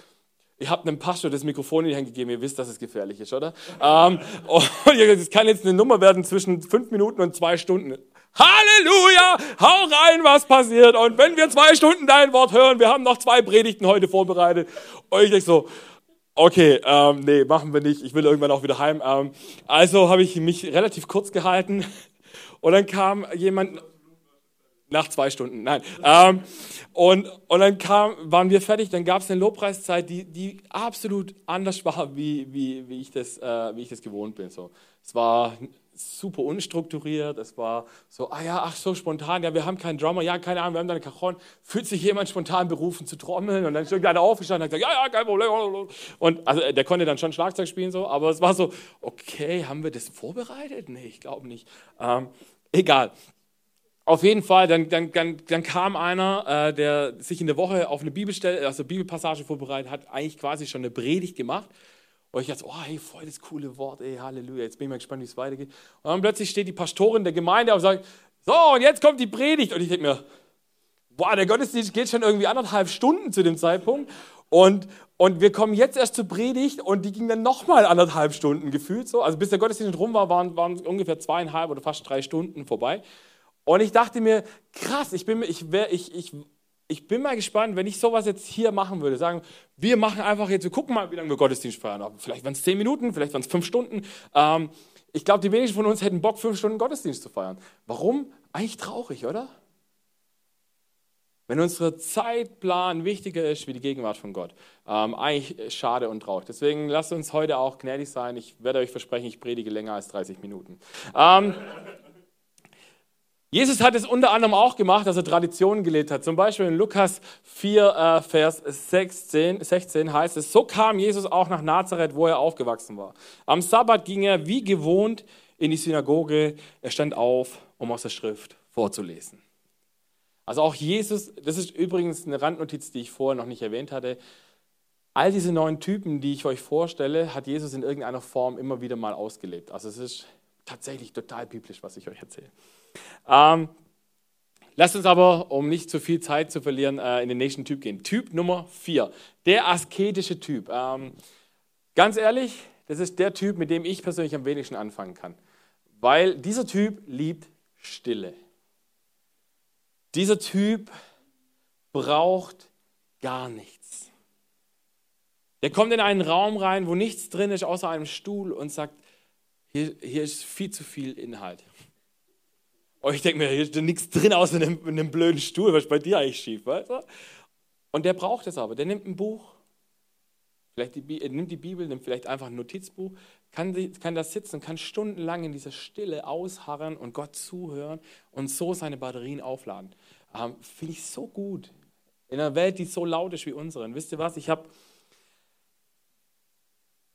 Ihr habt einem Pastor das Mikrofon in die Hand gegeben, ihr wisst, dass es gefährlich ist, oder? ähm, und es kann jetzt eine Nummer werden zwischen fünf Minuten und zwei Stunden. Halleluja! Hau rein, was passiert. Und wenn wir zwei Stunden dein Wort hören, wir haben noch zwei Predigten heute vorbereitet. Und ich denke so, okay, ähm, nee, machen wir nicht. Ich will irgendwann auch wieder heim. Ähm, also habe ich mich relativ kurz gehalten. Und dann kam jemand, Nach zwei Stunden, nein. Ähm, und, und dann kam, waren wir fertig, dann gab es eine Lobpreiszeit, die, die absolut anders war, wie, wie, wie, ich das, äh, wie ich das gewohnt bin. So. Es war super unstrukturiert, es war so, ah ja, ach so spontan, ja, wir haben keinen Drummer, ja, keine Ahnung, wir haben da eine Cajon, fühlt sich jemand spontan berufen zu trommeln und dann ist irgendeiner aufgestanden und hat gesagt, ja, ja, kein Problem. Und also der konnte dann schon Schlagzeug spielen, so, aber es war so, okay, haben wir das vorbereitet? Nee, ich glaube nicht. Ähm, egal. Auf jeden Fall, dann, dann, dann, dann kam einer, äh, der sich in der Woche auf eine Bibelstelle, also Bibelpassage vorbereitet hat, eigentlich quasi schon eine Predigt gemacht. Und ich dachte, oh, hey, voll das coole Wort, ey, Halleluja, jetzt bin ich mal gespannt, wie es weitergeht. Und dann plötzlich steht die Pastorin der Gemeinde auf und sagt, so, und jetzt kommt die Predigt. Und ich denke mir, boah, der Gottesdienst geht schon irgendwie anderthalb Stunden zu dem Zeitpunkt. Und, und wir kommen jetzt erst zur Predigt und die ging dann nochmal anderthalb Stunden gefühlt so. Also bis der Gottesdienst rum war, waren, waren ungefähr zweieinhalb oder fast drei Stunden vorbei. Und ich dachte mir, krass, ich bin, ich, wär, ich, ich, ich bin mal gespannt, wenn ich sowas jetzt hier machen würde. Sagen, wir machen einfach jetzt, wir gucken mal, wie lange wir Gottesdienst feiern. Vielleicht waren es zehn Minuten, vielleicht waren es fünf Stunden. Ähm, ich glaube, die wenigsten von uns hätten Bock, fünf Stunden Gottesdienst zu feiern. Warum? Eigentlich traurig, oder? Wenn unser Zeitplan wichtiger ist wie die Gegenwart von Gott. Ähm, eigentlich schade und traurig. Deswegen lasst uns heute auch gnädig sein. Ich werde euch versprechen, ich predige länger als 30 Minuten. Ähm, Jesus hat es unter anderem auch gemacht, dass er Traditionen gelebt hat. Zum Beispiel in Lukas 4, äh, Vers 16, 16 heißt es, so kam Jesus auch nach Nazareth, wo er aufgewachsen war. Am Sabbat ging er wie gewohnt in die Synagoge. Er stand auf, um aus der Schrift vorzulesen. Also auch Jesus, das ist übrigens eine Randnotiz, die ich vorher noch nicht erwähnt hatte. All diese neuen Typen, die ich euch vorstelle, hat Jesus in irgendeiner Form immer wieder mal ausgelebt. Also es ist tatsächlich total biblisch, was ich euch erzähle. Ähm, lasst uns aber, um nicht zu viel Zeit zu verlieren, äh, in den nächsten Typ gehen. Typ Nummer vier, der asketische Typ. Ähm, ganz ehrlich, das ist der Typ, mit dem ich persönlich am wenigsten anfangen kann. Weil dieser Typ liebt Stille. Dieser Typ braucht gar nichts. Der kommt in einen Raum rein, wo nichts drin ist außer einem Stuhl und sagt, hier, hier ist viel zu viel Inhalt. Und ich denke mir, hier ist nichts drin außer einem, einem blöden Stuhl, was ist bei dir eigentlich schief, weißt du? Und der braucht es aber. Der nimmt ein Buch, vielleicht die, er nimmt die Bibel, nimmt vielleicht einfach ein Notizbuch, kann, kann da sitzen kann stundenlang in dieser Stille ausharren und Gott zuhören und so seine Batterien aufladen. Ähm, Finde ich so gut. In einer Welt, die so laut ist wie unsere. Und wisst ihr was? Ich habe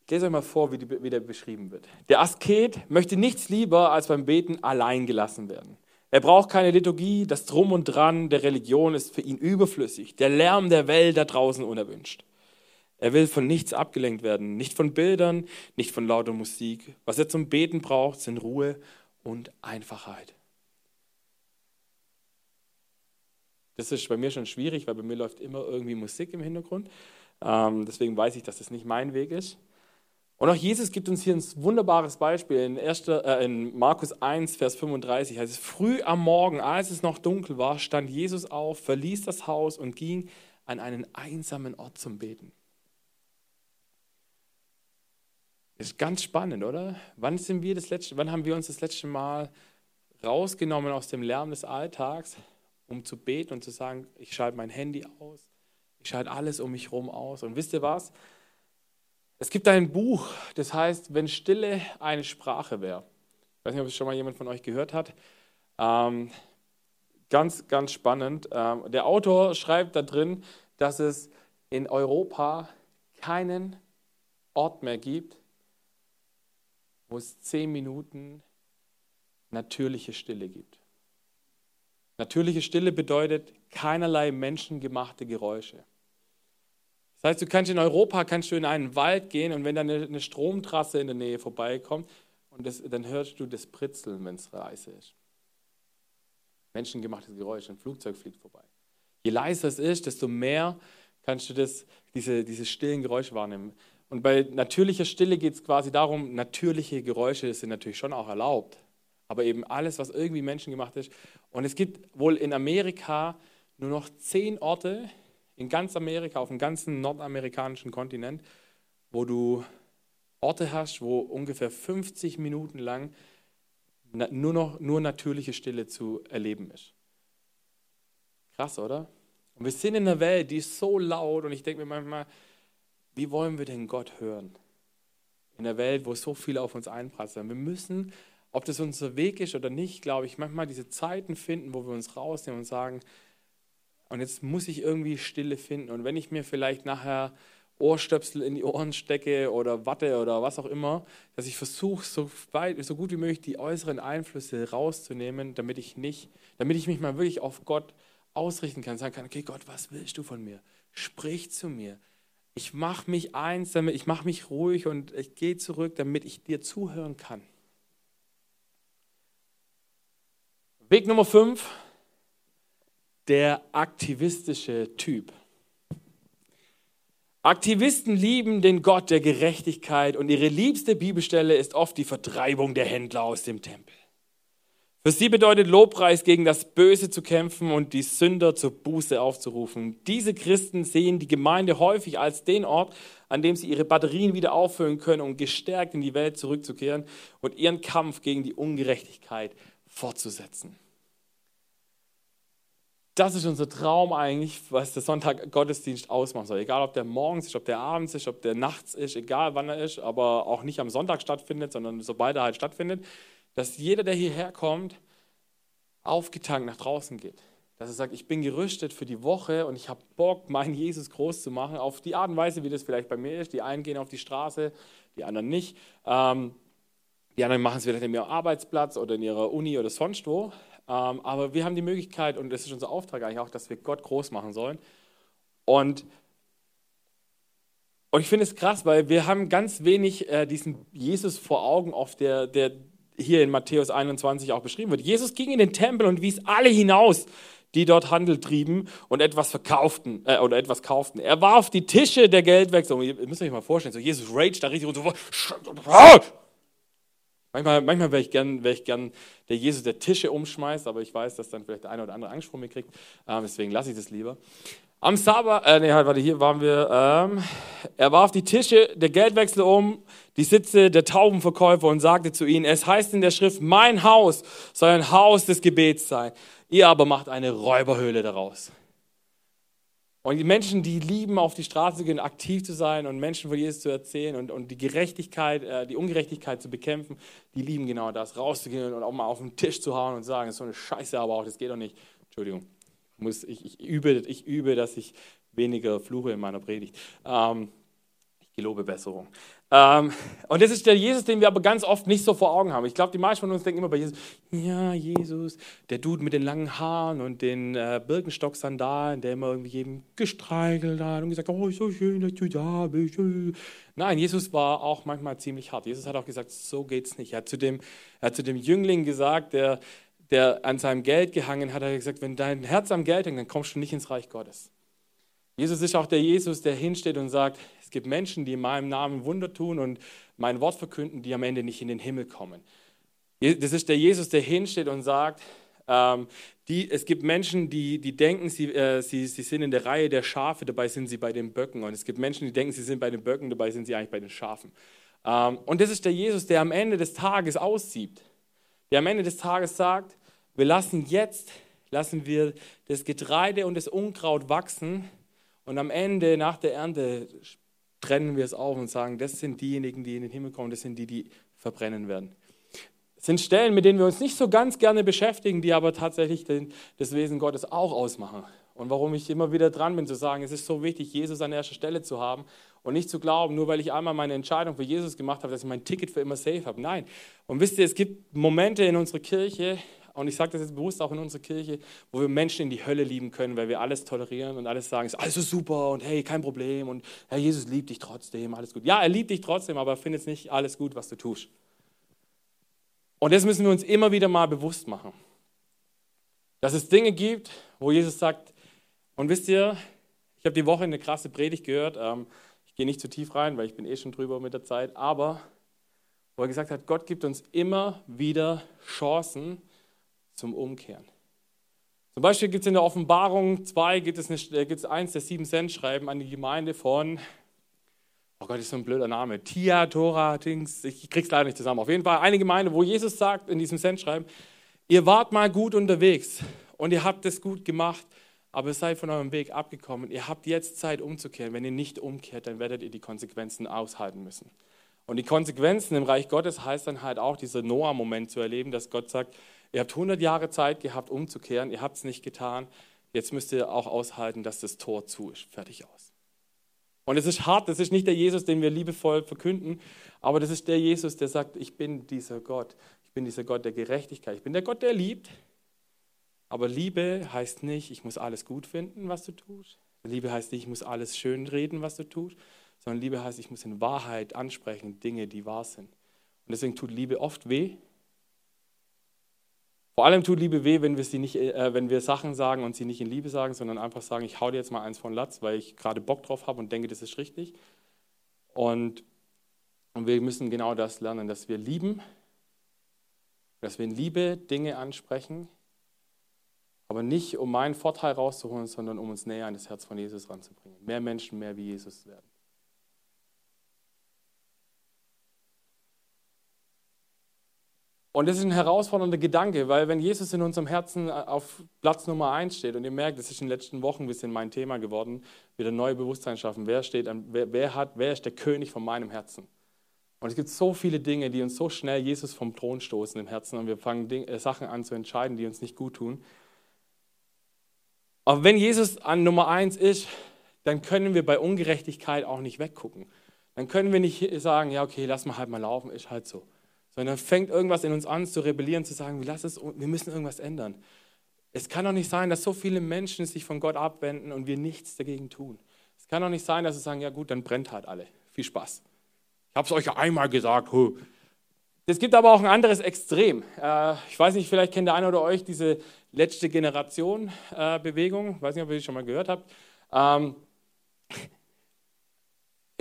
ich lese euch mal vor, wie, die, wie der beschrieben wird. Der Asket möchte nichts lieber als beim Beten allein gelassen werden. Er braucht keine Liturgie, das Drum und Dran der Religion ist für ihn überflüssig, der Lärm der Welt da draußen unerwünscht. Er will von nichts abgelenkt werden, nicht von Bildern, nicht von lauter Musik. Was er zum Beten braucht, sind Ruhe und Einfachheit. Das ist bei mir schon schwierig, weil bei mir läuft immer irgendwie Musik im Hintergrund. Ähm, deswegen weiß ich, dass das nicht mein Weg ist. Und auch Jesus gibt uns hier ein wunderbares Beispiel. In, 1, äh, in Markus 1, Vers 35 heißt es, früh am Morgen, als es noch dunkel war, stand Jesus auf, verließ das Haus und ging an einen einsamen Ort zum Beten. Ist ganz spannend, oder? Wann sind wir das letzte, wann haben wir uns das letzte Mal rausgenommen aus dem Lärm des Alltags, um zu beten und zu sagen, ich schalte mein Handy aus, ich schalte alles um mich herum aus. Und wisst ihr was? Es gibt ein Buch, das heißt, wenn Stille eine Sprache wäre. Ich weiß nicht, ob es schon mal jemand von euch gehört hat. Ähm, ganz, ganz spannend. Ähm, der Autor schreibt da drin, dass es in Europa keinen Ort mehr gibt, wo es zehn Minuten natürliche Stille gibt. Natürliche Stille bedeutet keinerlei menschengemachte Geräusche. Das heißt, du kannst in Europa kannst du in einen Wald gehen und wenn da eine, eine Stromtrasse in der Nähe vorbeikommt, und das, dann hörst du das Pritzeln, wenn es leise ist. Menschengemachtes Geräusch, ein Flugzeug fliegt vorbei. Je leiser es ist, desto mehr kannst du das, diese, diese stillen Geräusche wahrnehmen. Und bei natürlicher Stille geht es quasi darum, natürliche Geräusche sind natürlich schon auch erlaubt, aber eben alles, was irgendwie menschengemacht ist. Und es gibt wohl in Amerika nur noch zehn Orte, in ganz Amerika, auf dem ganzen nordamerikanischen Kontinent, wo du Orte hast, wo ungefähr 50 Minuten lang nur noch nur natürliche Stille zu erleben ist. Krass, oder? Und wir sind in einer Welt, die ist so laut und ich denke mir manchmal, wie wollen wir denn Gott hören? In einer Welt, wo so viel auf uns einprasseln. Wir müssen, ob das unser Weg ist oder nicht, glaube ich, manchmal diese Zeiten finden, wo wir uns rausnehmen und sagen, und jetzt muss ich irgendwie Stille finden. Und wenn ich mir vielleicht nachher Ohrstöpsel in die Ohren stecke oder Watte oder was auch immer, dass ich versuche, so, so gut wie möglich die äußeren Einflüsse rauszunehmen, damit ich nicht, damit ich mich mal wirklich auf Gott ausrichten kann, sagen kann, okay Gott, was willst du von mir? Sprich zu mir. Ich mache mich eins, damit ich mache mich ruhig und ich gehe zurück, damit ich dir zuhören kann. Weg Nummer 5, der aktivistische Typ. Aktivisten lieben den Gott der Gerechtigkeit und ihre liebste Bibelstelle ist oft die Vertreibung der Händler aus dem Tempel. Für sie bedeutet Lobpreis gegen das Böse zu kämpfen und die Sünder zur Buße aufzurufen. Diese Christen sehen die Gemeinde häufig als den Ort, an dem sie ihre Batterien wieder auffüllen können, um gestärkt in die Welt zurückzukehren und ihren Kampf gegen die Ungerechtigkeit fortzusetzen. Das ist unser Traum eigentlich, was der Sonntag Gottesdienst ausmachen soll. Egal, ob der morgens ist, ob der abends ist, ob der nachts ist, egal wann er ist, aber auch nicht am Sonntag stattfindet, sondern sobald er halt stattfindet, dass jeder, der hierher kommt, aufgetankt nach draußen geht. Dass er sagt, ich bin gerüstet für die Woche und ich habe Bock, meinen Jesus groß zu machen, auf die Art und Weise, wie das vielleicht bei mir ist. Die einen gehen auf die Straße, die anderen nicht. Ähm, die anderen machen es vielleicht in ihrem Arbeitsplatz oder in ihrer Uni oder sonst wo. Ähm, aber wir haben die Möglichkeit, und das ist unser Auftrag eigentlich auch, dass wir Gott groß machen sollen. Und, und ich finde es krass, weil wir haben ganz wenig äh, diesen Jesus vor Augen, auf der, der hier in Matthäus 21 auch beschrieben wird. Jesus ging in den Tempel und wies alle hinaus, die dort Handel trieben und etwas verkauften äh, oder etwas kauften. Er warf die Tische der Geldwechsel. Ihr müsst euch mal vorstellen, so Jesus rage da richtig und so. Manchmal, manchmal wäre ich, gern, wär ich gern der Jesus, der Tische umschmeißt, aber ich weiß, dass dann vielleicht der eine oder andere Angst vor mir kriegt. Ähm, deswegen lasse ich das lieber. Am Sabbat, äh, nee, halt, warte, hier waren wir. Ähm, er warf die Tische der Geldwechsel um, die Sitze der Taubenverkäufer und sagte zu ihnen: Es heißt in der Schrift, mein Haus soll ein Haus des Gebets sein. Ihr aber macht eine Räuberhöhle daraus. Und die Menschen, die lieben, auf die Straße zu gehen, aktiv zu sein und Menschen von Jesus zu erzählen und, und die Gerechtigkeit, äh, die Ungerechtigkeit zu bekämpfen, die lieben genau das, rauszugehen und auch mal auf den Tisch zu hauen und sagen, das ist so eine Scheiße, aber auch das geht doch nicht. Entschuldigung, muss, ich, ich, übe, ich übe, dass ich weniger fluche in meiner Predigt. Ähm, ich gelobe Besserung. Ähm, und das ist der Jesus, den wir aber ganz oft nicht so vor Augen haben. Ich glaube, die meisten von uns denken immer bei Jesus, ja, Jesus, der Dude mit den langen Haaren und den äh, Birkenstock-Sandalen, der immer irgendwie jedem gestreichelt hat und gesagt, oh, so schön, dass du da bist. Nein, Jesus war auch manchmal ziemlich hart. Jesus hat auch gesagt, so geht's nicht. Er hat zu dem, er hat zu dem Jüngling gesagt, der, der an seinem Geld gehangen hat, er hat gesagt, wenn dein Herz am Geld hängt, dann kommst du nicht ins Reich Gottes. Jesus ist auch der Jesus, der hinsteht und sagt, es gibt Menschen, die in meinem Namen Wunder tun und mein Wort verkünden, die am Ende nicht in den Himmel kommen. Das ist der Jesus, der hinsteht und sagt, ähm, die, es gibt Menschen, die, die denken, sie, äh, sie, sie sind in der Reihe der Schafe, dabei sind sie bei den Böcken. Und es gibt Menschen, die denken, sie sind bei den Böcken, dabei sind sie eigentlich bei den Schafen. Ähm, und das ist der Jesus, der am Ende des Tages aussieht. Der am Ende des Tages sagt, wir lassen jetzt, lassen wir das Getreide und das Unkraut wachsen und am Ende, nach der Ernte, trennen wir es auf und sagen, das sind diejenigen, die in den Himmel kommen, das sind die, die verbrennen werden. Es sind Stellen, mit denen wir uns nicht so ganz gerne beschäftigen, die aber tatsächlich den, das Wesen Gottes auch ausmachen. Und warum ich immer wieder dran bin zu sagen, es ist so wichtig, Jesus an erster Stelle zu haben und nicht zu glauben, nur weil ich einmal meine Entscheidung für Jesus gemacht habe, dass ich mein Ticket für immer safe habe. Nein. Und wisst ihr, es gibt Momente in unserer Kirche, und ich sage das jetzt bewusst auch in unserer Kirche, wo wir Menschen in die Hölle lieben können, weil wir alles tolerieren und alles sagen, ist alles so super und hey, kein Problem und Herr Jesus liebt dich trotzdem, alles gut. Ja, er liebt dich trotzdem, aber er findet nicht alles gut, was du tust. Und das müssen wir uns immer wieder mal bewusst machen. Dass es Dinge gibt, wo Jesus sagt, und wisst ihr, ich habe die Woche eine krasse Predigt gehört, ähm, ich gehe nicht zu tief rein, weil ich bin eh schon drüber mit der Zeit, aber wo er gesagt hat, Gott gibt uns immer wieder Chancen, zum Umkehren. Zum Beispiel gibt es in der Offenbarung 2, gibt es, eine, äh, gibt eins der sieben Cent schreiben an die Gemeinde von, oh Gott, ist so ein blöder Name, Tia, Tora, Dings, ich krieg's leider nicht zusammen. Auf jeden Fall eine Gemeinde, wo Jesus sagt in diesem Cent schreiben, ihr wart mal gut unterwegs und ihr habt es gut gemacht, aber ihr seid von eurem Weg abgekommen. Ihr habt jetzt Zeit umzukehren. Wenn ihr nicht umkehrt, dann werdet ihr die Konsequenzen aushalten müssen. Und die Konsequenzen im Reich Gottes heißt dann halt auch, dieser Noah-Moment zu erleben, dass Gott sagt, ihr habt 100 Jahre Zeit gehabt, umzukehren, ihr habt es nicht getan, jetzt müsst ihr auch aushalten, dass das Tor zu ist. Fertig aus. Und es ist hart, das ist nicht der Jesus, den wir liebevoll verkünden, aber das ist der Jesus, der sagt, ich bin dieser Gott, ich bin dieser Gott der Gerechtigkeit, ich bin der Gott, der liebt. Aber Liebe heißt nicht, ich muss alles gut finden, was du tust. Liebe heißt nicht, ich muss alles schön reden, was du tust, sondern Liebe heißt, ich muss in Wahrheit ansprechen, Dinge, die wahr sind. Und deswegen tut Liebe oft weh, vor allem tut Liebe weh, wenn wir, sie nicht, äh, wenn wir Sachen sagen und sie nicht in Liebe sagen, sondern einfach sagen, ich hau dir jetzt mal eins von Latz, weil ich gerade Bock drauf habe und denke, das ist richtig. Und, und wir müssen genau das lernen, dass wir lieben, dass wir in Liebe Dinge ansprechen, aber nicht um meinen Vorteil rauszuholen, sondern um uns näher an das Herz von Jesus ranzubringen. Mehr Menschen, mehr wie Jesus werden. Und das ist ein herausfordernder Gedanke, weil wenn Jesus in unserem Herzen äh, auf Platz Nummer eins steht, und ihr merkt, das ist in den letzten Wochen ein bisschen mein Thema geworden, wieder neue Bewusstsein schaffen. Wer steht, wer, wer, hat, wer ist der König von meinem Herzen? Und es gibt so viele Dinge, die uns so schnell Jesus vom Thron stoßen im Herzen und wir fangen Dinge, äh, Sachen an zu entscheiden, die uns nicht gut tun. Aber wenn Jesus an Nummer eins ist, dann können wir bei Ungerechtigkeit auch nicht weggucken. Dann können wir nicht sagen, ja, okay, lass mal halt mal laufen, ist halt so sondern fängt irgendwas in uns an zu rebellieren, zu sagen, lass es, wir müssen irgendwas ändern. Es kann doch nicht sein, dass so viele Menschen sich von Gott abwenden und wir nichts dagegen tun. Es kann doch nicht sein, dass sie sagen, ja gut, dann brennt halt alle. Viel Spaß. Ich habe es euch ja einmal gesagt. Es gibt aber auch ein anderes Extrem. Äh, ich weiß nicht, vielleicht kennt der eine oder euch diese letzte Generation äh, Bewegung. Ich weiß nicht, ob ihr die schon mal gehört habt.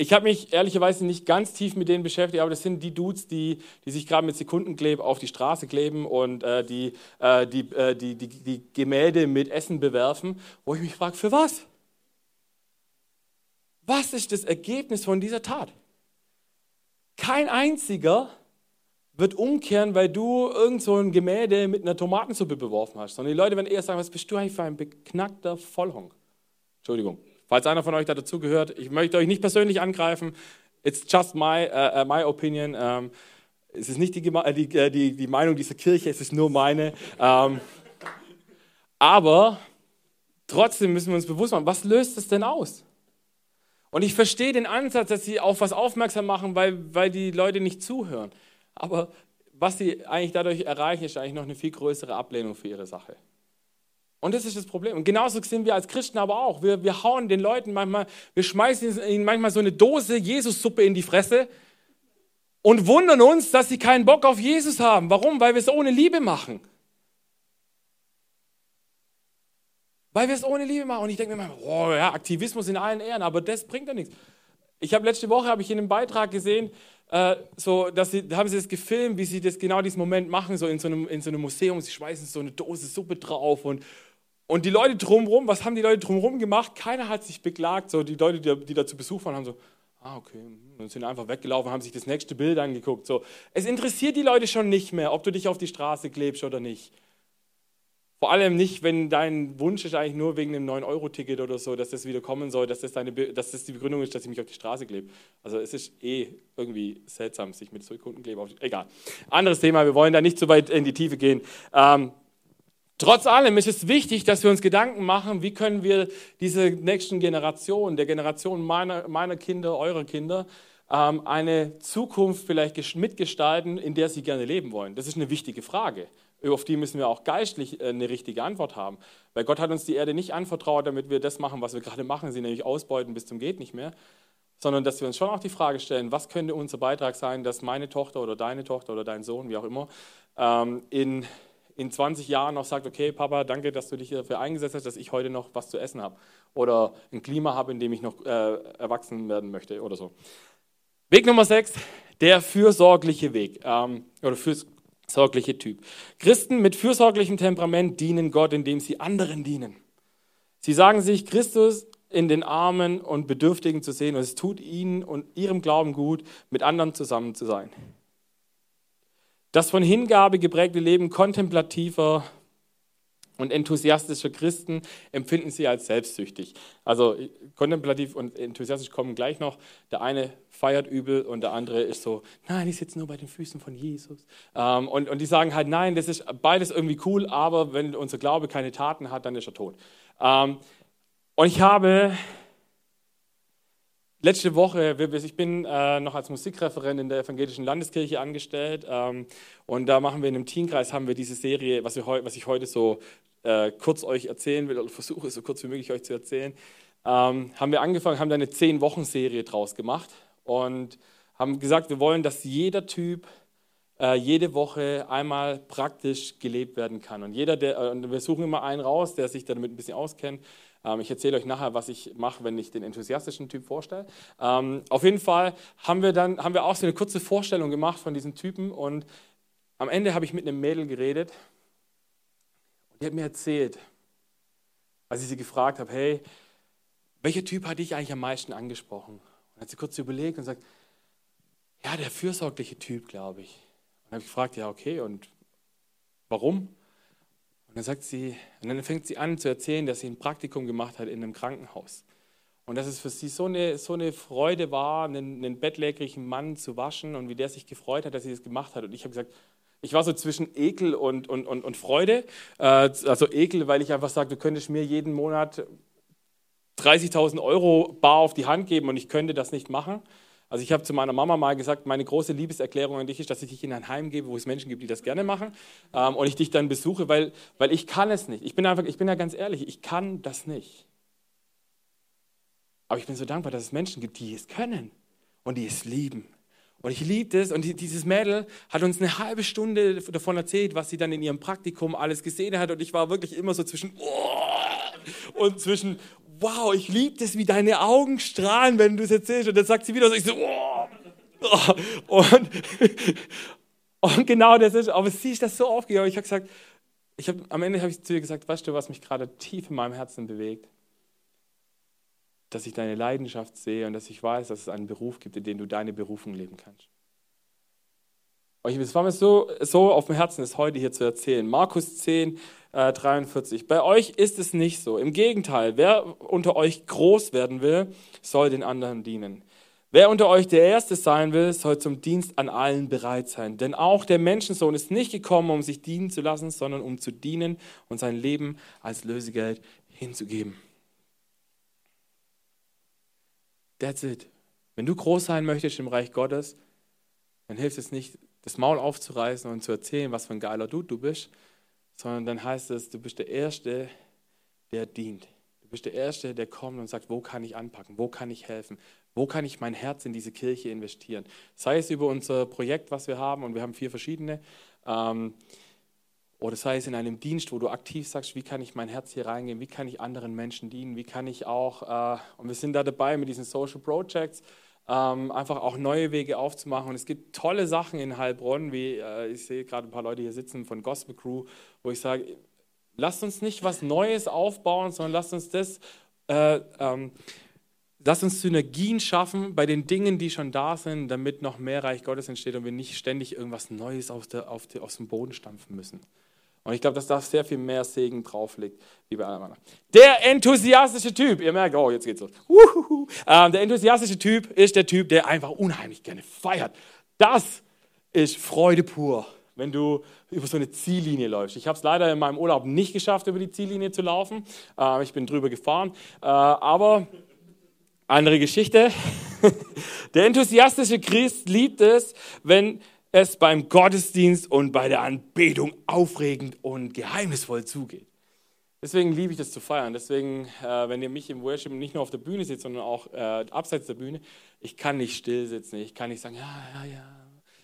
Ich habe mich ehrlicherweise nicht ganz tief mit denen beschäftigt, aber das sind die Dudes, die, die sich gerade mit Sekundenkleb auf die Straße kleben und äh, die, äh, die, äh, die, die, die Gemälde mit Essen bewerfen, wo ich mich frage, für was? Was ist das Ergebnis von dieser Tat? Kein einziger wird umkehren, weil du irgend so ein Gemälde mit einer Tomatensuppe beworfen hast, sondern die Leute werden eher sagen, was bist du eigentlich für ein beknackter Vollhonk? Entschuldigung. Falls einer von euch da dazugehört, ich möchte euch nicht persönlich angreifen. It's just my, uh, my opinion. Um, es ist nicht die, äh, die, die, die, Meinung dieser Kirche, es ist nur meine. Um, aber trotzdem müssen wir uns bewusst machen, was löst es denn aus? Und ich verstehe den Ansatz, dass sie auf was aufmerksam machen, weil, weil die Leute nicht zuhören. Aber was sie eigentlich dadurch erreichen, ist eigentlich noch eine viel größere Ablehnung für ihre Sache. Und das ist das Problem. Und genauso sind wir als Christen aber auch. Wir, wir hauen den Leuten manchmal, wir schmeißen ihnen manchmal so eine Dose Jesus-Suppe in die Fresse und wundern uns, dass sie keinen Bock auf Jesus haben. Warum? Weil wir es ohne Liebe machen. Weil wir es ohne Liebe machen. Und ich denke mir manchmal, oh ja, Aktivismus in allen Ehren, aber das bringt ja nichts. Ich habe letzte Woche habe ich in einem Beitrag gesehen, äh, so, dass sie, haben sie das gefilmt, wie sie das genau diesen Moment machen, so in so einem, in so einem Museum. Sie schmeißen so eine Dose Suppe drauf und und die Leute drumherum, was haben die Leute drumherum gemacht? Keiner hat sich beklagt. So die Leute, die, die da zu Besuch waren, haben so, ah, okay, und sind einfach weggelaufen, haben sich das nächste Bild angeguckt. So, es interessiert die Leute schon nicht mehr, ob du dich auf die Straße klebst oder nicht. Vor allem nicht, wenn dein Wunsch ist eigentlich nur wegen einem 9-Euro-Ticket oder so, dass das wieder kommen soll, dass das, deine, dass das die Begründung ist, dass ich mich auf die Straße klebe. Also es ist eh irgendwie seltsam, sich mit Sekundenklebe auf die... Egal. Anderes Thema, wir wollen da nicht zu weit in die Tiefe gehen. Ähm, Trotz allem ist es wichtig, dass wir uns Gedanken machen, wie können wir diese nächsten Generationen, der Generation meiner, meiner Kinder, eurer Kinder, ähm, eine Zukunft vielleicht mitgestalten, in der sie gerne leben wollen. Das ist eine wichtige Frage. Auf die müssen wir auch geistlich äh, eine richtige Antwort haben. Weil Gott hat uns die Erde nicht anvertraut, damit wir das machen, was wir gerade machen, sie nämlich ausbeuten bis zum geht nicht mehr, sondern dass wir uns schon auch die Frage stellen, was könnte unser Beitrag sein, dass meine Tochter oder deine Tochter oder dein Sohn, wie auch immer, ähm, in in 20 Jahren noch sagt, okay, Papa, danke, dass du dich dafür eingesetzt hast, dass ich heute noch was zu essen habe oder ein Klima habe, in dem ich noch äh, erwachsen werden möchte oder so. Weg Nummer 6, der fürsorgliche Weg ähm, oder fürsorgliche Typ. Christen mit fürsorglichem Temperament dienen Gott, indem sie anderen dienen. Sie sagen sich, Christus in den Armen und Bedürftigen zu sehen und es tut ihnen und ihrem Glauben gut, mit anderen zusammen zu sein. Das von Hingabe geprägte Leben kontemplativer Und enthusiastische Christen empfinden sie als selbstsüchtig. Also kontemplativ und enthusiastisch kommen gleich noch. Der eine feiert übel und der andere ist so, nein, ich sitze nur bei den Füßen von Jesus. Ähm, und, und die sagen halt, nein, das ist beides irgendwie cool, aber wenn unser Glaube keine Taten hat, dann ist er tot. Ähm, und ich habe letzte Woche, ich bin äh, noch als Musikreferent in der evangelischen Landeskirche angestellt ähm, und da machen wir in einem Teamkreis, haben wir diese Serie, was, wir was ich heute so äh, kurz euch erzählen will, oder versuche so kurz wie möglich euch zu erzählen, ähm, haben wir angefangen, haben da eine Zehn-Wochen-Serie draus gemacht und haben gesagt, wir wollen, dass jeder Typ äh, jede Woche einmal praktisch gelebt werden kann. Und jeder, der, äh, und wir suchen immer einen raus, der sich damit ein bisschen auskennt. Ähm, ich erzähle euch nachher, was ich mache, wenn ich den enthusiastischen Typ vorstelle. Ähm, auf jeden Fall haben wir dann haben wir auch so eine kurze Vorstellung gemacht von diesen Typen und am Ende habe ich mit einem Mädel geredet die hat mir erzählt, als ich sie gefragt habe, hey, welcher Typ hat dich eigentlich am meisten angesprochen? Und hat sie kurz überlegt und sagt, ja, der fürsorgliche Typ, glaube ich. Und dann habe ich gefragt, ja, okay, und warum? Und dann sagt sie, und dann fängt sie an zu erzählen, dass sie ein Praktikum gemacht hat in einem Krankenhaus. Und dass es für sie so eine, so eine Freude war, einen, einen bettlägerigen Mann zu waschen und wie der sich gefreut hat, dass sie das gemacht hat. Und ich habe gesagt, ich war so zwischen Ekel und, und, und, und Freude. Äh, also Ekel, weil ich einfach sage, du könntest mir jeden Monat 30.000 Euro bar auf die Hand geben und ich könnte das nicht machen. Also ich habe zu meiner Mama mal gesagt, meine große Liebeserklärung an dich ist, dass ich dich in ein Heim gebe, wo es Menschen gibt, die das gerne machen ähm, und ich dich dann besuche, weil, weil ich kann es nicht. Ich bin einfach, ich bin ja ganz ehrlich, ich kann das nicht. Aber ich bin so dankbar, dass es Menschen gibt, die es können und die es lieben. Und ich liebe das. Und dieses Mädel hat uns eine halbe Stunde davon erzählt, was sie dann in ihrem Praktikum alles gesehen hat. Und ich war wirklich immer so zwischen und zwischen wow, ich liebe das, wie deine Augen strahlen, wenn du es erzählst. Und dann sagt sie wieder so, ich so oh, und, und genau das ist. Aber sie ist das so aufgegangen. Ich habe gesagt, ich hab, am Ende habe ich zu ihr gesagt, weißt du, was mich gerade tief in meinem Herzen bewegt? dass ich deine Leidenschaft sehe und dass ich weiß, dass es einen Beruf gibt, in dem du deine Berufung leben kannst. Es war mir so, so auf dem Herzen, es heute hier zu erzählen. Markus 10, äh, 43. Bei euch ist es nicht so. Im Gegenteil, wer unter euch groß werden will, soll den anderen dienen. Wer unter euch der Erste sein will, soll zum Dienst an allen bereit sein. Denn auch der Menschensohn ist nicht gekommen, um sich dienen zu lassen, sondern um zu dienen und sein Leben als Lösegeld hinzugeben. That's it. Wenn du groß sein möchtest im Reich Gottes, dann hilft es nicht, das Maul aufzureißen und zu erzählen, was für ein geiler Dude du bist, sondern dann heißt es, du bist der Erste, der dient. Du bist der Erste, der kommt und sagt, wo kann ich anpacken, wo kann ich helfen, wo kann ich mein Herz in diese Kirche investieren. Sei es über unser Projekt, was wir haben, und wir haben vier verschiedene, ähm, oder sei es in einem Dienst, wo du aktiv sagst, wie kann ich mein Herz hier reingehen, wie kann ich anderen Menschen dienen, wie kann ich auch, äh, und wir sind da dabei mit diesen Social Projects, ähm, einfach auch neue Wege aufzumachen. Und es gibt tolle Sachen in Heilbronn, wie äh, ich sehe gerade ein paar Leute hier sitzen von Gospel Crew, wo ich sage, lasst uns nicht was Neues aufbauen, sondern lasst uns das, äh, ähm, lasst uns Synergien schaffen bei den Dingen, die schon da sind, damit noch mehr Reich Gottes entsteht und wir nicht ständig irgendwas Neues aus, der, auf der, aus dem Boden stampfen müssen. Und ich glaube, dass da sehr viel mehr Segen drauf liegt, wie bei allem anderen. Der enthusiastische Typ, ihr merkt, oh, jetzt geht's los. Ähm, der enthusiastische Typ ist der Typ, der einfach unheimlich gerne feiert. Das ist Freude pur, wenn du über so eine Ziellinie läufst. Ich habe es leider in meinem Urlaub nicht geschafft, über die Ziellinie zu laufen. Äh, ich bin drüber gefahren. Äh, aber andere Geschichte. Der enthusiastische Christ liebt es, wenn es beim Gottesdienst und bei der Anbetung aufregend und geheimnisvoll zugeht. Deswegen liebe ich das zu feiern. Deswegen, äh, wenn ihr mich im Worship nicht nur auf der Bühne seht, sondern auch äh, abseits der Bühne, ich kann nicht still sitzen. Ich kann nicht sagen, ja, ja, ja.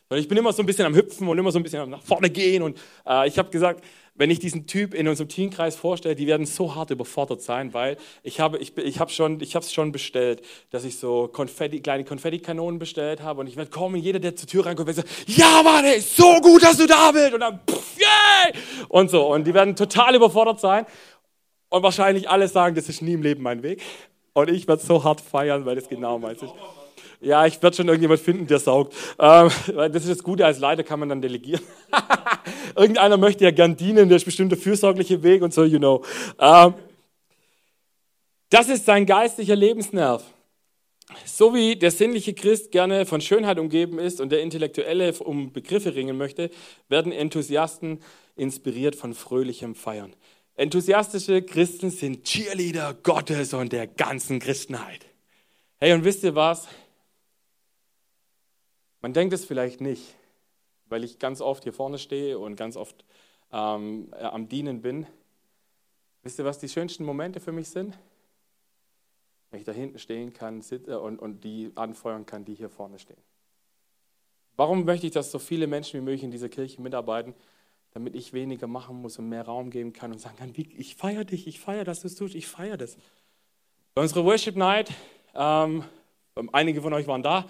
Weil ich bin immer so ein bisschen am Hüpfen und immer so ein bisschen nach vorne gehen. Und äh, ich habe gesagt, wenn ich diesen Typ in unserem Teamkreis vorstelle, die werden so hart überfordert sein, weil ich habe ich, ich hab schon, ich es schon bestellt, dass ich so Konfetti, kleine Konfettikanonen bestellt habe und ich werde kommen, jeder, der zur Tür reinkommt, wird sagen, ja Mann, ey, so gut, dass du da bist und dann, pff, yay! Und so, und die werden total überfordert sein und wahrscheinlich alle sagen, das ist nie im Leben mein Weg. Und ich werde so hart feiern, weil das genau meins ist. Ja, ich werde schon irgendjemand finden, der saugt. Ähm, das ist das Gute, als Leiter kann man dann delegieren. Irgendeiner möchte ja gern dienen, der ist bestimmt der fürsorgliche Weg und so, you know. Ähm, das ist sein geistlicher Lebensnerv. So wie der sinnliche Christ gerne von Schönheit umgeben ist und der Intellektuelle um Begriffe ringen möchte, werden Enthusiasten inspiriert von fröhlichem Feiern. Enthusiastische Christen sind Cheerleader Gottes und der ganzen Christenheit. Hey, und wisst ihr was? Man denkt es vielleicht nicht, weil ich ganz oft hier vorne stehe und ganz oft ähm, äh, am Dienen bin. Wisst ihr, was die schönsten Momente für mich sind? Wenn ich da hinten stehen kann und, und die anfeuern kann, die hier vorne stehen. Warum möchte ich, dass so viele Menschen wie möglich in dieser Kirche mitarbeiten? Damit ich weniger machen muss und mehr Raum geben kann und sagen kann, ich feiere dich, ich feiere, dass du es tust, ich feiere das. Bei unserer Worship Night, ähm, einige von euch waren da,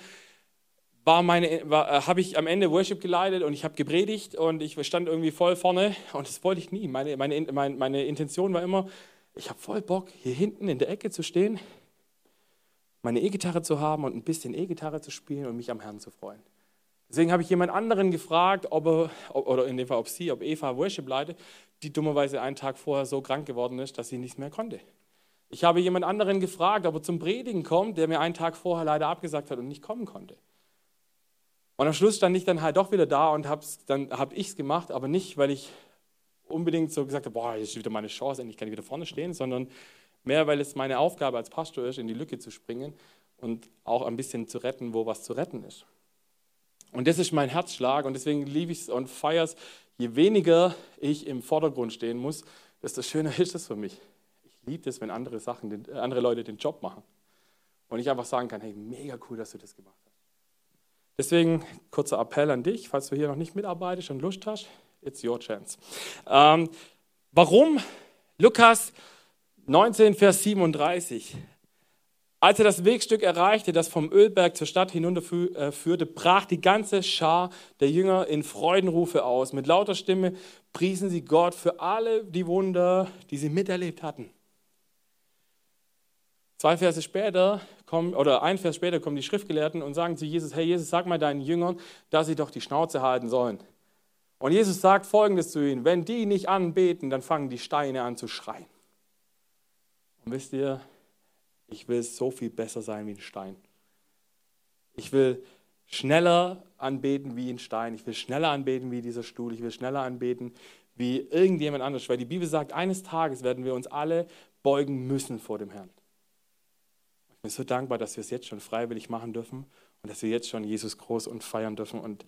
war meine, äh, habe ich am Ende Worship geleitet und ich habe gepredigt und ich stand irgendwie voll vorne und das wollte ich nie. Meine, meine, meine, meine Intention war immer, ich habe voll Bock, hier hinten in der Ecke zu stehen, meine E-Gitarre zu haben und ein bisschen E-Gitarre zu spielen und mich am Herrn zu freuen. Deswegen habe ich jemand anderen gefragt, ob er, oder in dem Fall ob sie, ob Eva Worship leitet, die dummerweise einen Tag vorher so krank geworden ist, dass sie nicht mehr konnte. Ich habe jemand anderen gefragt, ob er zum Predigen kommt, der mir einen Tag vorher leider abgesagt hat und nicht kommen konnte. Und am Schluss stand ich dann halt doch wieder da und hab's, dann habe ich es gemacht, aber nicht, weil ich unbedingt so gesagt habe, boah, jetzt ist wieder meine Chance, endlich kann ich wieder vorne stehen, sondern mehr, weil es meine Aufgabe als Pastor ist, in die Lücke zu springen und auch ein bisschen zu retten, wo was zu retten ist. Und das ist mein Herzschlag und deswegen liebe ich es und feiere es. Je weniger ich im Vordergrund stehen muss, desto schöner ist es für mich. Ich liebe es, wenn andere Sachen, andere Leute den Job machen. Und ich einfach sagen kann, hey, mega cool, dass du das gemacht hast. Deswegen kurzer Appell an dich, falls du hier noch nicht mitarbeitest und Lust hast, it's your chance. Ähm, warum? Lukas 19, Vers 37. Als er das Wegstück erreichte, das vom Ölberg zur Stadt hinunterführte, brach die ganze Schar der Jünger in Freudenrufe aus. Mit lauter Stimme priesen sie Gott für alle die Wunder, die sie miterlebt hatten. Zwei Verse später kommen, oder ein Vers später kommen die Schriftgelehrten und sagen zu Jesus, hey Jesus, sag mal deinen Jüngern, dass sie doch die Schnauze halten sollen. Und Jesus sagt folgendes zu ihnen, wenn die nicht anbeten, dann fangen die Steine an zu schreien. Und wisst ihr, ich will so viel besser sein wie ein Stein. Ich will schneller anbeten wie ein Stein. Ich will schneller anbeten wie dieser Stuhl. Ich will schneller anbeten wie irgendjemand anderes. Weil die Bibel sagt, eines Tages werden wir uns alle beugen müssen vor dem Herrn bin so dankbar, dass wir es jetzt schon freiwillig machen dürfen und dass wir jetzt schon Jesus groß und feiern dürfen und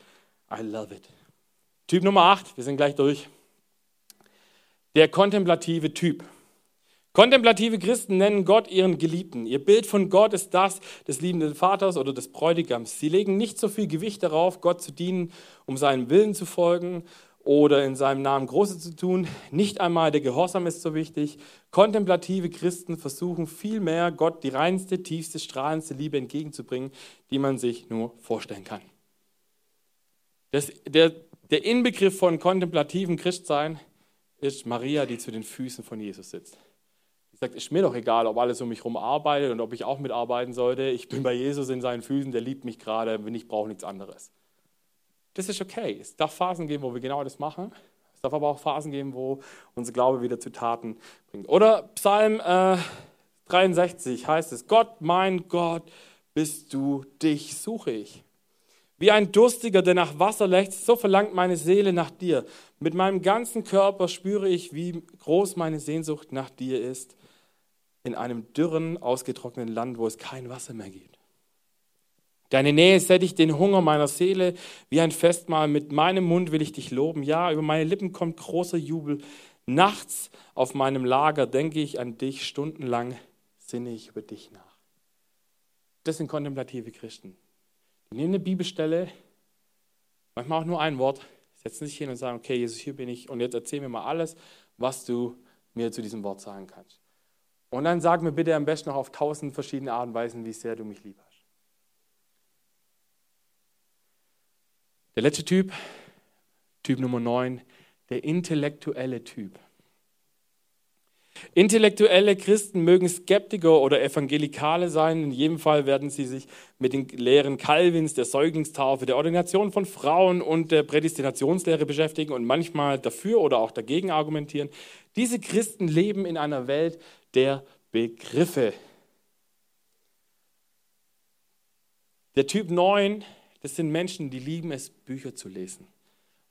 I love it. Typ Nummer 8, wir sind gleich durch. Der kontemplative Typ. Kontemplative Christen nennen Gott ihren Geliebten. Ihr Bild von Gott ist das des liebenden Vaters oder des Bräutigams. Sie legen nicht so viel Gewicht darauf, Gott zu dienen, um seinem Willen zu folgen oder in seinem Namen Große zu tun. Nicht einmal der Gehorsam ist so wichtig. Kontemplative Christen versuchen vielmehr, Gott die reinste, tiefste, strahlendste Liebe entgegenzubringen, die man sich nur vorstellen kann. Das, der, der Inbegriff von kontemplativem Christsein ist Maria, die zu den Füßen von Jesus sitzt. Die sagt, ist mir doch egal, ob alles um mich herum arbeitet und ob ich auch mitarbeiten sollte. Ich bin bei Jesus in seinen Füßen, der liebt mich gerade, wenn ich brauche nichts anderes. Das ist okay. Es darf Phasen geben, wo wir genau das machen. Es darf aber auch Phasen geben, wo unser Glaube wieder zu Taten bringt. Oder Psalm äh, 63 heißt es, Gott, mein Gott, bist du, dich suche ich. Wie ein Durstiger, der nach Wasser lechzt, so verlangt meine Seele nach dir. Mit meinem ganzen Körper spüre ich, wie groß meine Sehnsucht nach dir ist, in einem dürren, ausgetrockneten Land, wo es kein Wasser mehr gibt. Deine Nähe sättigt den Hunger meiner Seele wie ein Festmahl. Mit meinem Mund will ich dich loben. Ja, über meine Lippen kommt großer Jubel. Nachts auf meinem Lager denke ich an dich. Stundenlang sinne ich über dich nach. Das sind kontemplative Christen. Die nehmen eine Bibelstelle, manchmal auch nur ein Wort, setzen sich hin und sagen, okay, Jesus, hier bin ich und jetzt erzähl mir mal alles, was du mir zu diesem Wort sagen kannst. Und dann sag mir bitte am besten noch auf tausend verschiedene Arten und Weisen, wie sehr du mich lieb hast. Der letzte Typ, Typ Nummer 9, der intellektuelle Typ. Intellektuelle Christen mögen Skeptiker oder Evangelikale sein. In jedem Fall werden sie sich mit den Lehren Calvins, der Säuglingstaufe, der Ordination von Frauen und der Prädestinationslehre beschäftigen und manchmal dafür oder auch dagegen argumentieren. Diese Christen leben in einer Welt der Begriffe. Der Typ 9, das sind Menschen, die lieben es, Bücher zu lesen.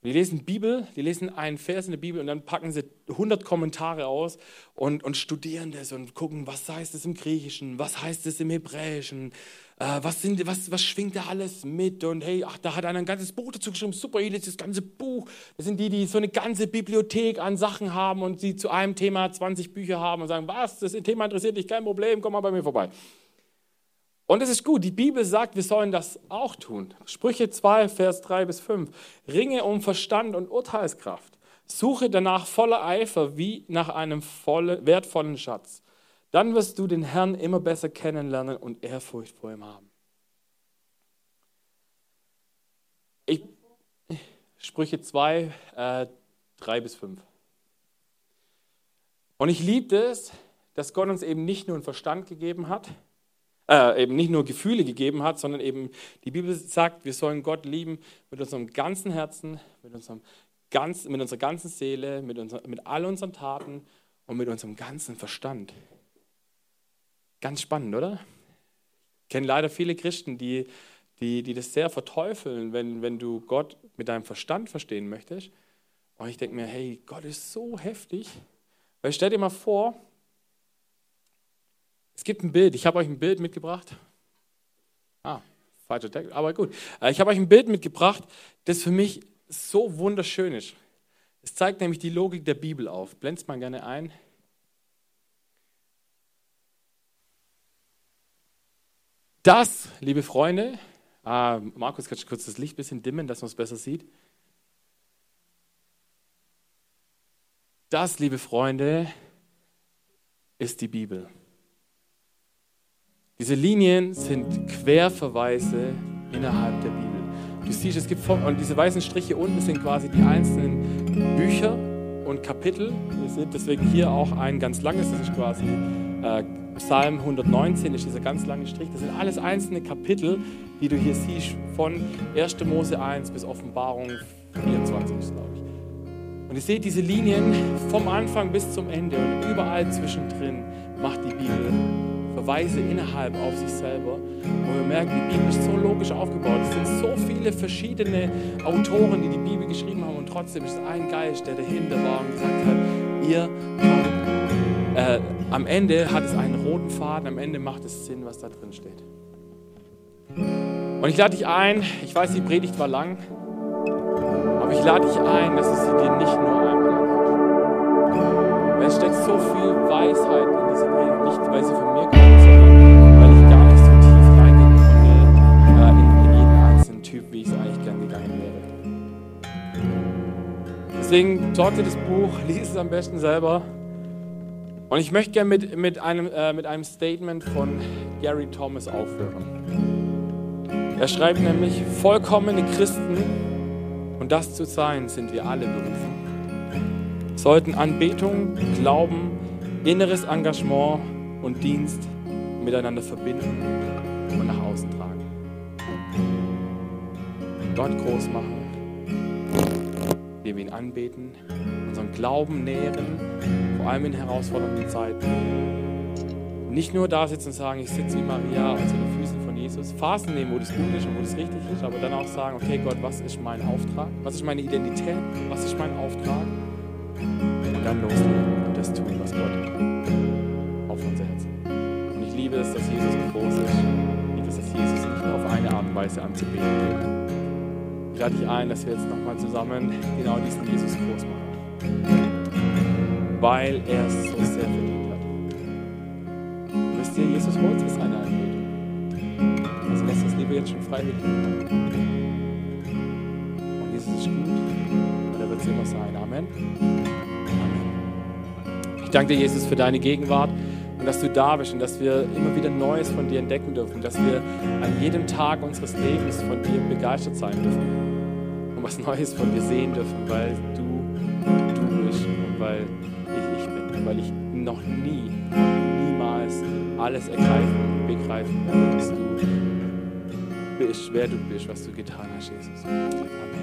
Die lesen Bibel, die lesen einen Vers in der Bibel und dann packen sie 100 Kommentare aus und, und studieren das und gucken, was heißt es im Griechischen, was heißt es im Hebräischen, äh, was, sind, was, was schwingt da alles mit und hey, ach, da hat einer ein ganzes Buch dazu geschrieben, super, hier ist das ganze Buch. Das sind die, die so eine ganze Bibliothek an Sachen haben und sie zu einem Thema 20 Bücher haben und sagen, was, das Thema interessiert dich, kein Problem, komm mal bei mir vorbei. Und es ist gut, die Bibel sagt, wir sollen das auch tun. Sprüche 2, Vers 3 bis 5. Ringe um Verstand und Urteilskraft. Suche danach voller Eifer wie nach einem volle, wertvollen Schatz. Dann wirst du den Herrn immer besser kennenlernen und Ehrfurcht vor ihm haben. Ich, Sprüche 2, äh, 3 bis 5. Und ich liebe es, dass Gott uns eben nicht nur einen Verstand gegeben hat, äh, eben nicht nur Gefühle gegeben hat, sondern eben die Bibel sagt, wir sollen Gott lieben mit unserem ganzen Herzen, mit, unserem ganz, mit unserer ganzen Seele, mit, unser, mit all unseren Taten und mit unserem ganzen Verstand. Ganz spannend, oder? Ich kenne leider viele Christen, die, die, die das sehr verteufeln, wenn, wenn du Gott mit deinem Verstand verstehen möchtest. Und ich denke mir, hey, Gott ist so heftig. Weil stell dir mal vor, gibt ein Bild. Ich habe euch ein Bild mitgebracht. Ah, falscher Text, aber gut. Äh, ich habe euch ein Bild mitgebracht, das für mich so wunderschön ist. Es zeigt nämlich die Logik der Bibel auf. Blend's mal gerne ein. Das, liebe Freunde, ah, Markus, kannst du kurz das Licht ein bisschen dimmen, dass man es besser sieht? Das, liebe Freunde, ist die Bibel. Diese Linien sind Querverweise innerhalb der Bibel. Du siehst, es gibt und diese weißen Striche unten sind quasi die einzelnen Bücher und Kapitel. Ihr seht deswegen hier auch ein ganz langes, das ist quasi äh, Psalm 119, ist dieser ganz lange Strich. Das sind alles einzelne Kapitel, die du hier siehst, von 1. Mose 1 bis Offenbarung 24, glaube ich. Und ihr seht diese Linien vom Anfang bis zum Ende und überall zwischendrin macht die Bibel Verweise innerhalb auf sich selber. Und wir merken, die Bibel ist so logisch aufgebaut. Es sind so viele verschiedene Autoren, die die Bibel geschrieben haben und trotzdem ist es ein Geist, der dahinter war und gesagt hat, ihr kommt. Äh, am Ende hat es einen roten Faden, am Ende macht es Sinn, was da drin steht. Und ich lade dich ein, ich weiß, die Predigt war lang, aber ich lade dich ein, dass du sie dir nicht nur einmal anhörst. Es steckt so viel Weisheit in dieser Predigt, nicht weil sie von mir kommt, Deswegen sorgt dir das Buch, lies es am besten selber. Und ich möchte gerne mit, mit, äh, mit einem Statement von Gary Thomas aufhören. Er schreibt nämlich, vollkommene Christen, und das zu sein, sind wir alle berufen, sollten Anbetung, Glauben, inneres Engagement und Dienst miteinander verbinden und nach außen tragen. Gott groß machen indem wir ihn anbeten, unseren Glauben nähren, vor allem in herausfordernden Zeiten. Nicht nur da sitzen und sagen, ich sitze wie Maria zu den Füßen von Jesus, Phasen nehmen, wo das gut ist und wo das richtig ist, aber dann auch sagen, okay Gott, was ist mein Auftrag? Was ist meine Identität? Was ist mein Auftrag? Und dann loslegen und das tun, was Gott es, dass Jesus groß ist. Liebe es, dass Jesus nicht auf eine Art und Weise anzubeten ich lade dich ein, dass wir jetzt nochmal zusammen genau diesen Jesus groß machen. Weil er es so sehr verdient hat. Wisst ihr, Jesus holt sich seine Anbetung. Also lässt das Liebe jetzt schon freiwillig. Und Jesus ist gut und er wird es immer sein. Amen. Amen. Ich danke dir, Jesus, für deine Gegenwart und dass du da bist und dass wir immer wieder Neues von dir entdecken dürfen, dass wir an jedem Tag unseres Lebens von dir begeistert sein dürfen was Neues von dir sehen dürfen, weil du du bist und weil ich ich bin. weil ich noch nie, niemals alles ergreifen und begreifen werde, dass du bist, wer du bist, was du getan hast, Jesus. Amen.